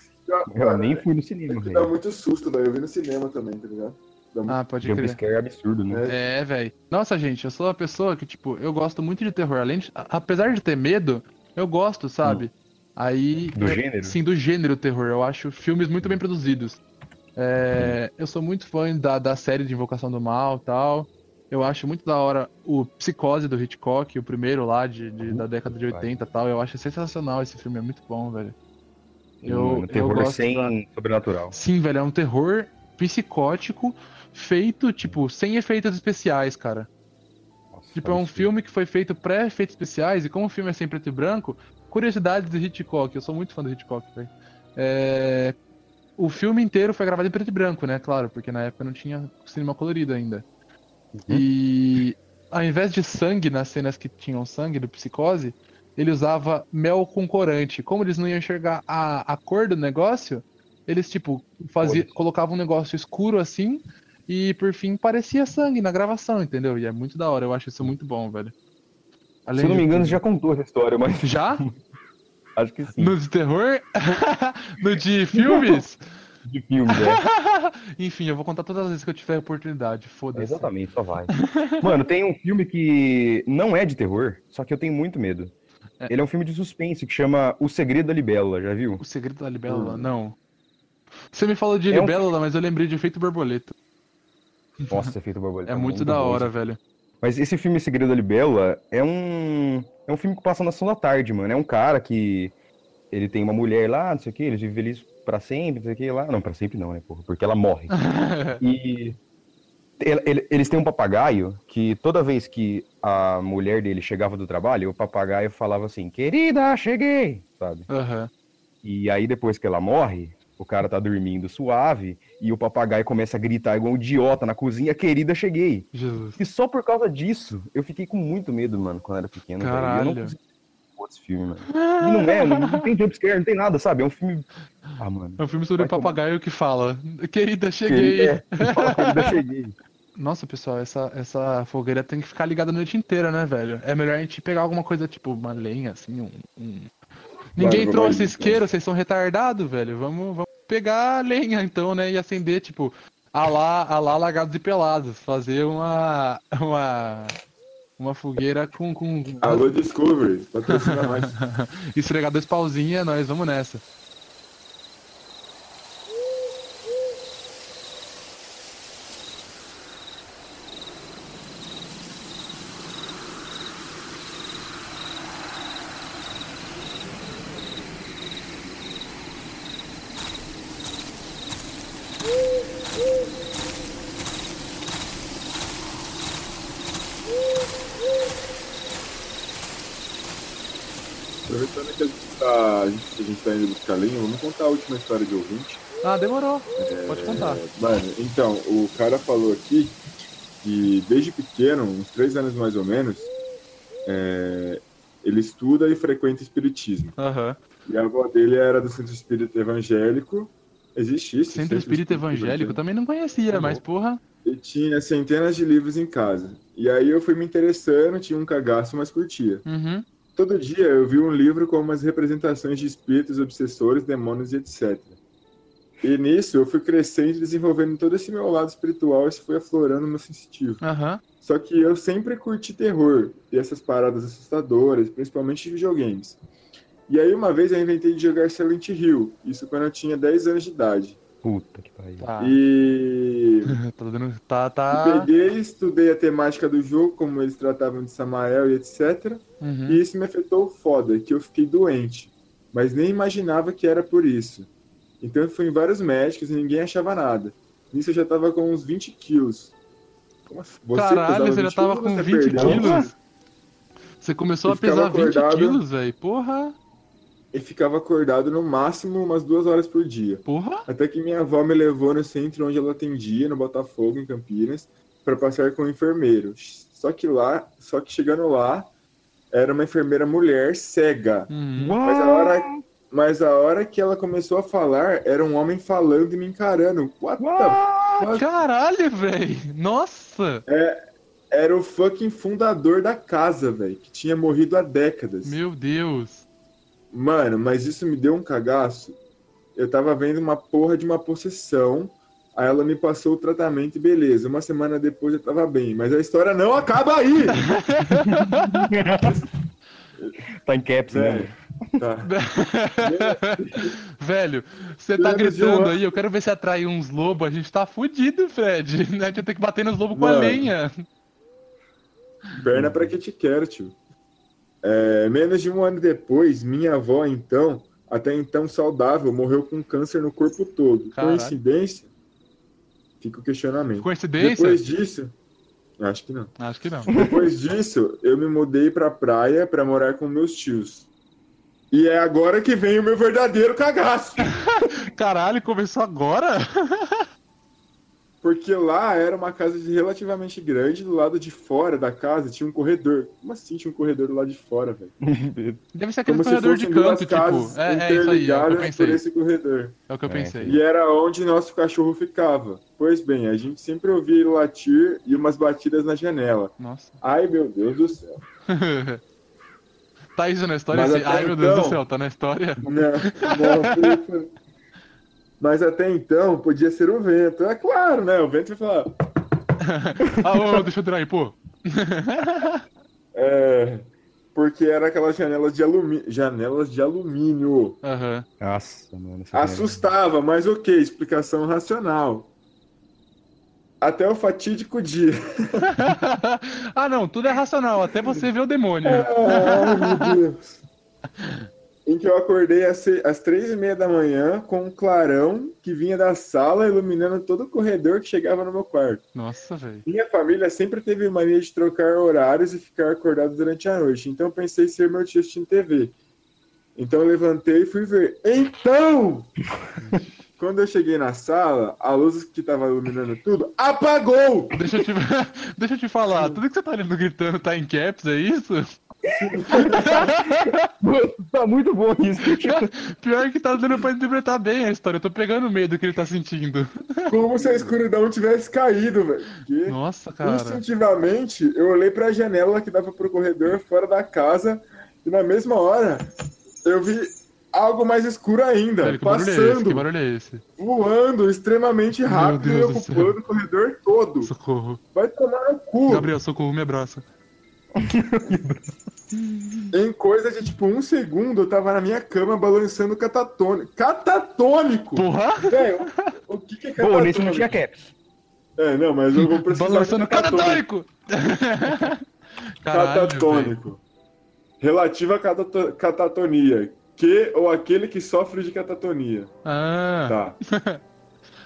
Eu nem fui no cinema, Dá velho. muito susto, velho. Eu vi no cinema também, tá ligado? Dá muito... Ah, pode crer. é absurdo, né? É, velho. Nossa, gente, eu sou uma pessoa que, tipo, eu gosto muito de terror. Além de, a- apesar de ter medo, eu gosto, sabe? Aí. Do eu- gênero? Sim, do gênero terror. Eu acho filmes muito bem produzidos. É, eu sou muito fã da, da série de Invocação do Mal e tal. Eu acho muito da hora o Psicose do Hitchcock, o primeiro lá de, de- da década de 80 e tal. Eu acho sensacional esse filme, é muito bom, velho. Eu, Mano, eu terror gosto sem da- sobrenatural. Sim, velho, é um terror psicótico feito, tipo, sem efeitos especiais, cara. Nossa, Tipo, é um filme que foi feito pré-efeitos especiais, e como o filme é sem preto e branco, curiosidades do Hitchcock, eu sou muito fã do Hitchcock, velho. É, O filme inteiro foi gravado em preto e branco, né? Claro, porque na época não tinha cinema colorido ainda. Uhum. E ao invés de sangue nas cenas que tinham sangue do psicose, ele usava mel com corante. Como eles não iam enxergar a, a cor do negócio, eles, tipo, fazia, colocavam um negócio escuro assim, e por fim parecia sangue na gravação, entendeu? E é muito da hora, eu acho isso muito bom, velho. Além Se eu não de me engano, você já contou essa história, mas Já? (laughs) acho que sim. No de terror? (laughs) no de filmes? (laughs) De filme, é. (laughs) Enfim, eu vou contar todas as vezes que eu tiver oportunidade. Foda-se. Exatamente, só vai. Mano, tem um filme que não é de terror, só que eu tenho muito medo. É. Ele é um filme de suspense que chama O Segredo da Libélula, já viu? O Segredo da Libélula? Hum. Não. Você me falou de É um- Libélula, mas eu lembrei de Efeito Borboleta. Nossa, efeito borboleta. (laughs) É muito da bom hora, esse velho. Mas esse filme Segredo da Libélula é um é um filme que passa na sessão da tarde, mano. É um cara que ele tem uma mulher lá, não sei o que, eles vivem felizes pra sempre, não sei o que lá. Não, pra sempre não, né, porra? Porque ela morre. (laughs) E ele- ele- eles têm um papagaio que toda vez que a mulher dele chegava do trabalho, o papagaio falava assim: "Querida, cheguei", sabe? Aham. E aí depois que ela morre, o cara tá dormindo suave e o papagaio começa a gritar igual um idiota na cozinha: "Querida, cheguei". Jesus. E só por causa disso, eu fiquei com muito medo, mano, quando era pequeno. E Eu Caralho. não ver esse filme, mano. E não é, não, não tem jumpscare, não tem nada, sabe? É um filme. Ah, mano. É um filme sobre Vai um papagaio que fala: Querida, cheguei. Querida, (laughs) fala, querida, cheguei. Nossa, pessoal, essa, essa fogueira tem que ficar ligada a noite inteira, né, velho? É melhor a gente pegar alguma coisa, tipo, uma lenha, assim, um. um- Ninguém vamos trouxe aí, isqueiro, vocês são retardados, velho. Vamos, vamos pegar a lenha, então, né? E acender, tipo, a lá, a lá lagados e pelados. Fazer uma. Uma. Uma fogueira com. com Alô, Discovery, patrocina mais. (laughs) esfregar dois pauzinhos, é nóis, vamos nessa. Aproveitando que a gente tá, a gente, a gente indo buscar linha, vamos contar a última história de ouvinte. Ah, demorou. Pode contar. É, Mano, então, o cara falou aqui que desde pequeno, uns três anos mais ou menos, é, ele estuda e frequenta espiritismo. Aham. E a avó dele era do centro espírita evangélico. Existe isso? Centro Espírita Evangélico, também não conhecia, Tá mas porra. E tinha centenas de livros em casa. E aí eu fui me interessando, tinha um cagaço, mas curtia. Uhum. Todo dia eu vi um livro com umas representações de espíritos, obsessores, demônios e etc. E nisso eu fui crescendo e desenvolvendo todo esse meu lado espiritual, isso foi aflorando meu sensitivo. Aham. Só que eu sempre curti terror e essas paradas assustadoras, principalmente de videogames. E aí uma vez eu inventei de jogar Silent Hill, isso quando eu tinha 10 anos de idade. Puta que pariu. Tá. E (laughs) Tá dando. Tá, eu tá. peguei, estudei a temática do jogo, como eles tratavam de Samael e etc. Uhum. E isso me afetou foda, que eu fiquei doente. Mas nem imaginava que era por isso. Então eu fui em vários médicos e ninguém achava nada. Nisso eu já tava com uns 20 quilos. Como assim? Você Caralho, você já 20 tava quilos, com você 20 perdeu? quilos? Você começou E a pesar ficava 20 acordado. quilos, velho. Porra, E ficava acordado no máximo umas duas horas por dia. porra. Até que minha avó me levou no centro onde ela atendia, no Botafogo, em Campinas, para passar com um enfermeiro. Só que lá, só que chegando lá, era uma enfermeira mulher cega. Hum. Mas a hora, mas a hora que ela começou a falar, era um homem falando e me encarando. What the fuck? Caralho, velho. Nossa. Era o fucking fundador da casa, velho, que tinha morrido há décadas. Meu Deus. Mano, mas isso me deu um cagaço. Eu tava vendo uma porra de uma possessão. Aí ela me passou o tratamento e beleza. Uma semana depois eu tava bem. Mas a história não acaba aí! (laughs) Tá em caps, né? Velho, tá. (laughs) Velho, você tá gritando aí, eu quero ver se atrai uns lobos. A gente tá fudido, Fred. (laughs) A gente ter que bater nos lobos com a Mano. lenha. Perna pra que te quero, tio. É, menos de um ano depois, minha avó, então, até então saudável, morreu com câncer no corpo todo. Caralho. Coincidência? Fica o questionamento. Coincidência? Depois disso, acho que não. Acho que não. Depois (laughs) disso, eu me mudei pra praia pra morar com meus tios. E é agora que vem o meu verdadeiro cagaço. (laughs) Caralho, começou agora? (laughs) Porque lá era uma casa relativamente grande, do lado de fora da casa tinha um corredor. Como assim tinha um corredor do lado de fora, velho? (laughs) Deve ser aquele Como se corredor de fossem duas canto, casas tipo. É, é isso aí, é eu interligadas por pensei. esse corredor. É o que eu É, pensei. E era onde nosso cachorro ficava. Pois bem, a gente sempre ouvia ele latir e umas batidas na janela. Nossa. Ai, meu Deus do céu. (laughs) tá isso na história? Assim? Ai, meu Deus do então- céu, tá na história? Não, não, Mas até então podia ser o vento. É claro, né? O vento vai falar. (laughs) Ah, ô, deixa eu tirar aí, pô. (laughs) É, porque era aquelas janelas de alumínio. Janelas de alumínio. Aham. Nossa, mano. essa Assustava, mas ok, explicação racional. Até o fatídico dia. (laughs) ah, não, tudo é racional, até você ver o demônio. Ai, meu Deus. Em que eu acordei às, se- às três e meia da manhã com um clarão que vinha da sala iluminando todo o corredor que chegava no meu quarto. Nossa, velho. Minha família sempre teve mania de trocar horários e ficar acordado durante a noite, então pensei ser meu tio assistindo TV. Então eu levantei e fui ver. Então! (laughs) Quando eu cheguei na sala, a luz que tava iluminando tudo apagou! Deixa eu te, (laughs) deixa eu te falar, tudo que você tá lendo gritando tá em caps, é isso? Tá muito bom isso. Pior que tá dando pra interpretar bem a história, eu tô pegando o medo que ele tá sentindo. Como se a escuridão tivesse caído, velho. Nossa, cara. Instintivamente, eu olhei pra janela que dava pro corredor fora da casa e na mesma hora eu vi algo mais escuro ainda, Velho, que barulho é esse? passando, Que barulho é esse? voando extremamente rápido e ocupando o corredor todo. Socorro. Vai tomar no cu. Gabriel, socorro, me abraça. (laughs) Em coisa de tipo um segundo, eu tava na minha cama balançando catatônico. Catatônico! Porra! Velho, o que, que é Pô, catatônico? nesse não tinha caps. É, não, mas eu vou precisar. Balançando catatônico. catatônico! (laughs) Caralho. Catatônico. Relativa à catato- catatonia. Que ou aquele que sofre de catatonia. Ah, Tá. (laughs)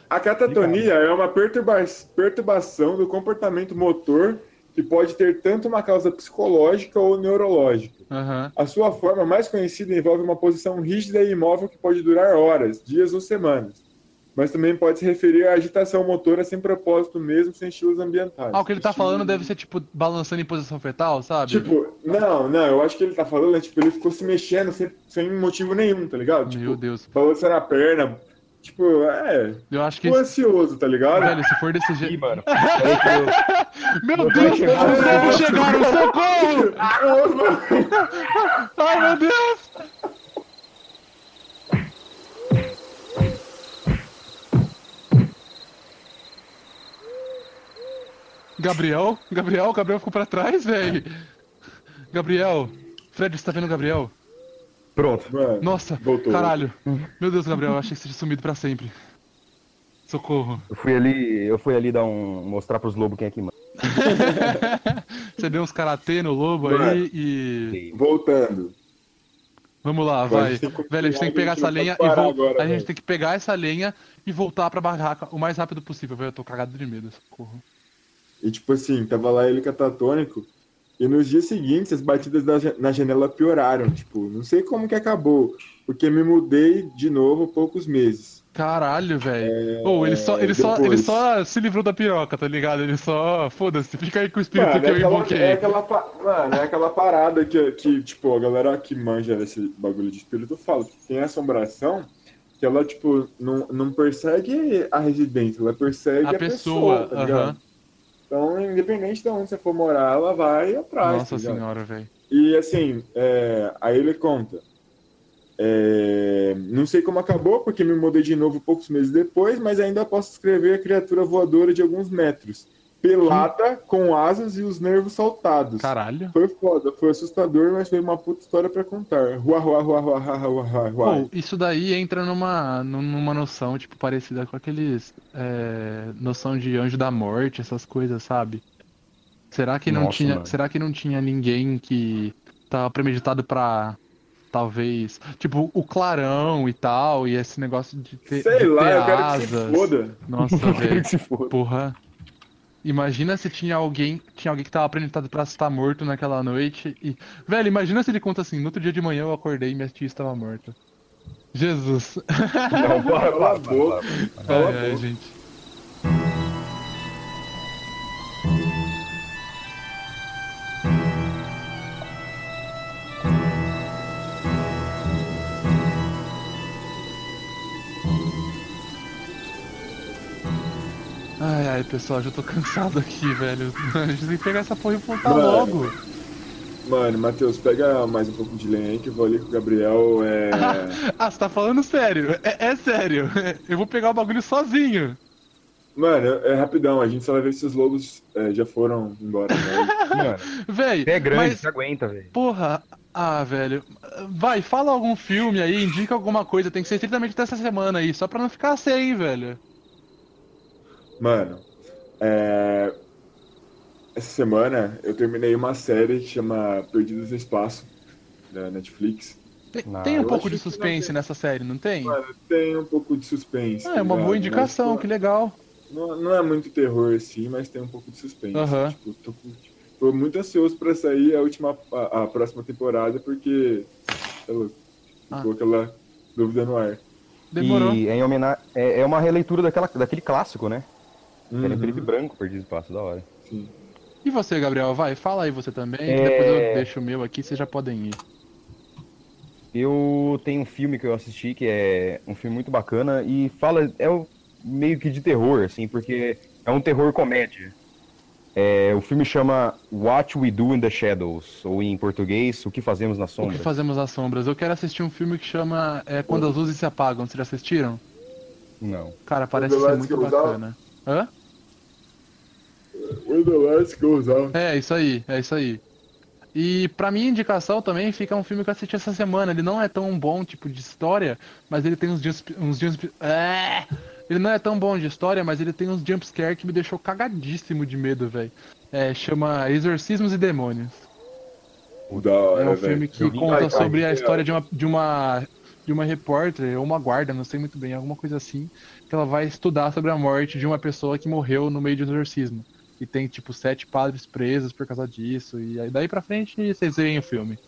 A catatonia é uma perturba- perturbação do comportamento motor que pode ter tanto uma causa psicológica ou neurológica. aham. A sua forma mais conhecida envolve uma posição rígida e imóvel que pode durar horas, dias ou semanas. Mas também pode se referir à agitação motora sem propósito mesmo, sem estilos ambientais. Ah, o que ele tá Estilos- falando deve ser, tipo, balançando em posição fetal, sabe? Tipo, não, não, eu acho que ele tá falando, é, tipo, ele ficou se mexendo sem, sem motivo nenhum, tá ligado? Tipo, Meu Deus. balançando a perna. Tipo, é. Eu acho que. Ficou ansioso, tá ligado? Velho, se for desse jeito. mano. (laughs) Meu Deus! Os lobos chegaram! Socorro! (laughs) Ai, meu Deus! Gabriel? Gabriel? Gabriel ficou pra trás, velho. Gabriel. Fred, você tá vendo o Gabriel? Pronto. Mano, Nossa, Voltou. caralho. Meu Deus, Gabriel, eu achei que você tinha sumido pra sempre. Socorro. Eu fui ali, eu fui ali dar um. mostrar pros lobos quem é que manda. (laughs) Você deu uns karatê no lobo Mano. aí e. voltando. Vamos lá, vai. Velho, a gente tem que pegar essa lenha e agora, A gente velho. tem que pegar essa lenha e voltar pra barraca o mais rápido possível, velho. Eu tô cagado de medo, socorro. E tipo assim, tava lá ele catatônico. E nos dias seguintes, as batidas da na janela pioraram. Tipo, não sei como que acabou. Porque me mudei de novo há poucos meses. Caralho, velho. Ou ele só, ele, só, ele só se livrou da piroca, tá ligado? Ele só. Foda-se, fica aí com o espírito Mano, que é eu invoquei. é aquela, pa- mano, é aquela parada que, que, tipo, a galera que manja esse bagulho de espírito fala. que Tem assombração que ela, tipo, não, não persegue a residência, ela persegue A a, pessoa, pessoa, tá ligado? aham. Então, independente de onde você for morar, ela vai atrás. Nossa tá senhora, velho. E assim, é, aí ele conta. é, não sei como acabou, porque me mudei de novo poucos meses depois, mas ainda posso escrever a criatura voadora de alguns metros. Pelada, com asas e os nervos saltados. Caralho. Foi foda, foi assustador, mas foi uma puta história pra contar. Rua, rua, rua, rua, rua, rua, rua, rua. Pô, isso daí entra numa, num- numa noção, tipo, parecida com aqueles. é, noção de anjo da morte, essas coisas, sabe? Será que não Nossa, tinha. mano. Será que não tinha ninguém que tava premeditado pra. Talvez. Tipo, o clarão e tal, e esse negócio de ter, Sei de lá, ter eu quero que se asas. foda. Nossa, (laughs) velho. que se foda. Porra. Imagina se tinha alguém, tinha alguém que tava premeditado pra estar morto naquela noite e, velho, imagina se ele conta assim, no outro dia de manhã eu acordei e minha tia estava morta. Jesus. Não, Cala a para, boca. para. Cala a Ai, ai, gente. Ai, pessoal, já tô cansado aqui, (laughs) velho. A gente tem que pegar essa porra e voltar Mano. logo. Mano, Matheus, pega mais um pouco de lenha aí que eu vou ali com o Gabriel. É... (laughs) Ah, você tá falando sério? É, é sério. (laughs) Eu vou pegar o bagulho sozinho. Mano, é rapidão, a gente só vai ver se os lobos é, já foram embora. Né? Véi, você é grande, mas, você aguenta, velho. porra, ah, velho. Vai, fala algum filme aí, indica alguma coisa. Tem que ser estritamente dessa semana aí, só pra não ficar sem, velho. Mano, é... essa semana eu terminei uma série que chama Perdidos no Espaço, da Netflix. Tem, Não, tem um pouco de suspense tem. nessa série, não tem? Mano, tem um pouco de suspense. Ah, tá é uma ligado? boa indicação, Mas, que legal. não, não é muito terror assim, mas tem um pouco de suspense. Aham. Tipo, tô, com- tô muito ansioso pra sair a última, a, a próxima temporada, porque é louco, ficou aquela dúvida no ar. Demorou. E é, é, é uma releitura daquela, daquele clássico, né? Que era Uhum, preto e branco, Perdido Espaço, da hora. sim. E você, Gabriel? Vai, fala aí você também, que É. depois eu deixo o meu aqui, vocês já podem ir. Eu tenho um filme que eu assisti que é um filme muito bacana e fala, é o- meio que de terror, assim, porque é um terror comédia. É, o filme chama What We Do in the Shadows, ou em português, O que Fazemos nas O que Sombras. fazemos nas sombras? Eu quero assistir um filme que chama é, Quando as Luzes se Apagam. Vocês já assistiram? Não. Cara, parece ser muito bacana. Hã? Out. É, isso aí, é isso aí. E pra minha indicação também fica um filme que eu assisti essa semana. Ele não é tão bom, tipo, de história, mas ele tem uns dias. Uns dias é! Ele não é tão bom de história, mas ele tem uns jumpscare que me deixou cagadíssimo de medo, velho. É, chama Exorcismos e Demônios. Da hora, É um velho. filme que conta sobre a história de uma, de uma de uma repórter ou uma guarda, não sei muito bem, alguma coisa assim, que ela vai estudar sobre a morte de uma pessoa que morreu no meio de um exorcismo. E tem tipo sete padres presos por causa disso e aí daí pra frente vocês veem o filme.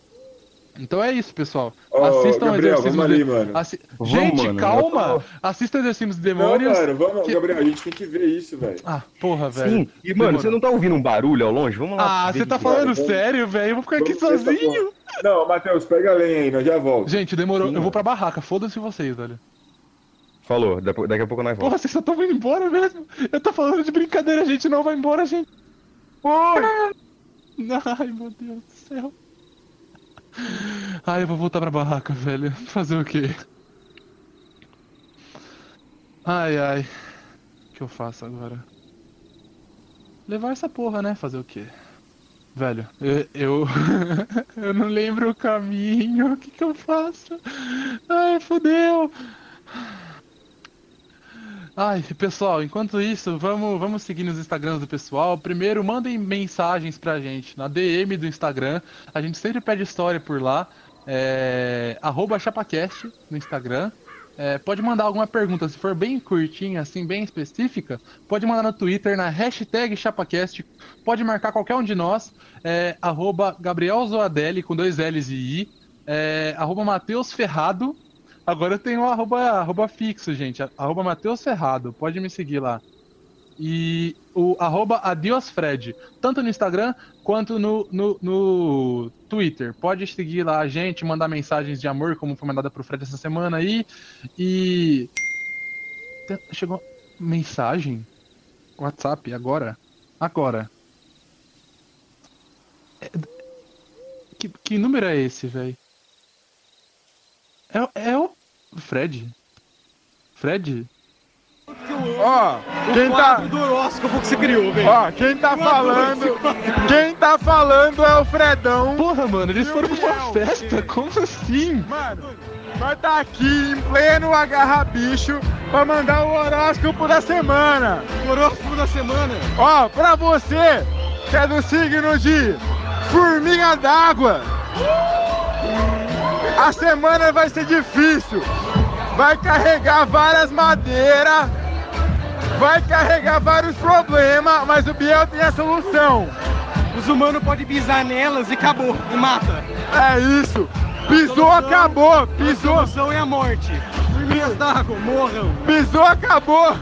Então é isso, pessoal. Ó, Assistam Gabriel, vamos ali, de... mano. Assi- Vamos, Gente, mano, calma! eu Assistam Exorcismos de Não, Demônios. mano, vamos, que- Gabriel, a gente tem que ver isso, velho. Ah, porra, velho. Sim, e mano, você não tá ouvindo um barulho ao longe? Vamos lá. Ah, você tá falando vamos- sério, velho? Eu vou ficar aqui Vamos essa sozinho. Não, Matheus, pega a lenha aí, nós já volta. Gente, demorou. Sim, eu vou mano. pra barraca, foda-se vocês, velho. Falou, daqui a pouco nós Porra, voltamos. vocês só estão indo embora mesmo? Eu tô falando de brincadeira, gente, não vai embora, gente. Oi! Ai, meu Deus do céu. Ai, eu vou voltar pra barraca, velho. Fazer o quê? Ai, ai. O que eu faço agora? Levar essa porra, né? Fazer o quê? Velho, eu. Eu, (laughs) eu não lembro o caminho. O que que eu faço? Ai, fodeu. Ai, pessoal, enquanto isso, vamos, vamos seguir nos Instagrams do pessoal. Primeiro, mandem mensagens pra gente na DM do Instagram. A gente sempre pede história por lá. É, ChapaCast no Instagram. É, pode mandar alguma pergunta, se for bem curtinha, assim, bem específica, pode mandar no Twitter, na hashtag ChapaCast, pode marcar qualquer um de nós, é, arroba Gabriel Zoadelli, com dois L's e I, é, arroba Matheus Ferrado, agora eu tenho o arroba, arroba fixo, gente, arroba Matheus Ferrado, pode me seguir lá. E o arroba AdiosFred, tanto no Instagram quanto no, no, no, Twitter. Pode seguir lá a gente, mandar mensagens de amor, como foi mandada pro Fred essa semana aí. E. Chegou mensagem? WhatsApp, agora? Agora. É... Que, que número é esse, velho? É, é. Fred? Fred? Ó, quem tá do horóscopo que você criou, velho. Ó, quem tá falando, quem tá falando é o Fredão. Porra, mano, eles foram pra uma festa? Como assim? Mano, nós tá aqui em pleno agarra bicho pra mandar o horóscopo da semana. O horóscopo da semana? Ó, pra você que é do signo de formiga d'água. A semana vai ser difícil. Vai carregar várias madeiras vai carregar vários problemas, mas o Biel tem a solução. Os humanos podem pisar nelas e acabou, e mata. É isso. Pisou, acabou. Pisou. A solução é a morte. Formigas d'água, morram. Pisou, acabou.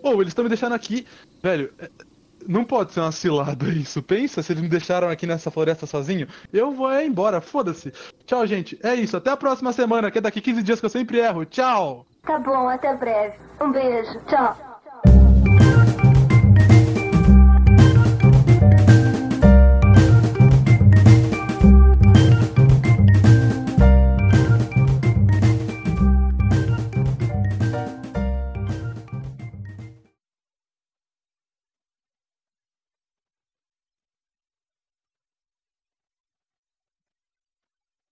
Pô, eles estão me deixando aqui. Velho, é, não pode ser uma cilada (laughs) isso. Pensa se eles me deixaram aqui nessa floresta sozinho. Eu vou é embora, foda-se. Tchau, gente. É isso. Até a próxima semana, que é daqui 15 dias que eu sempre erro. Tchau. Tá bom, até breve. Um beijo. Tchau.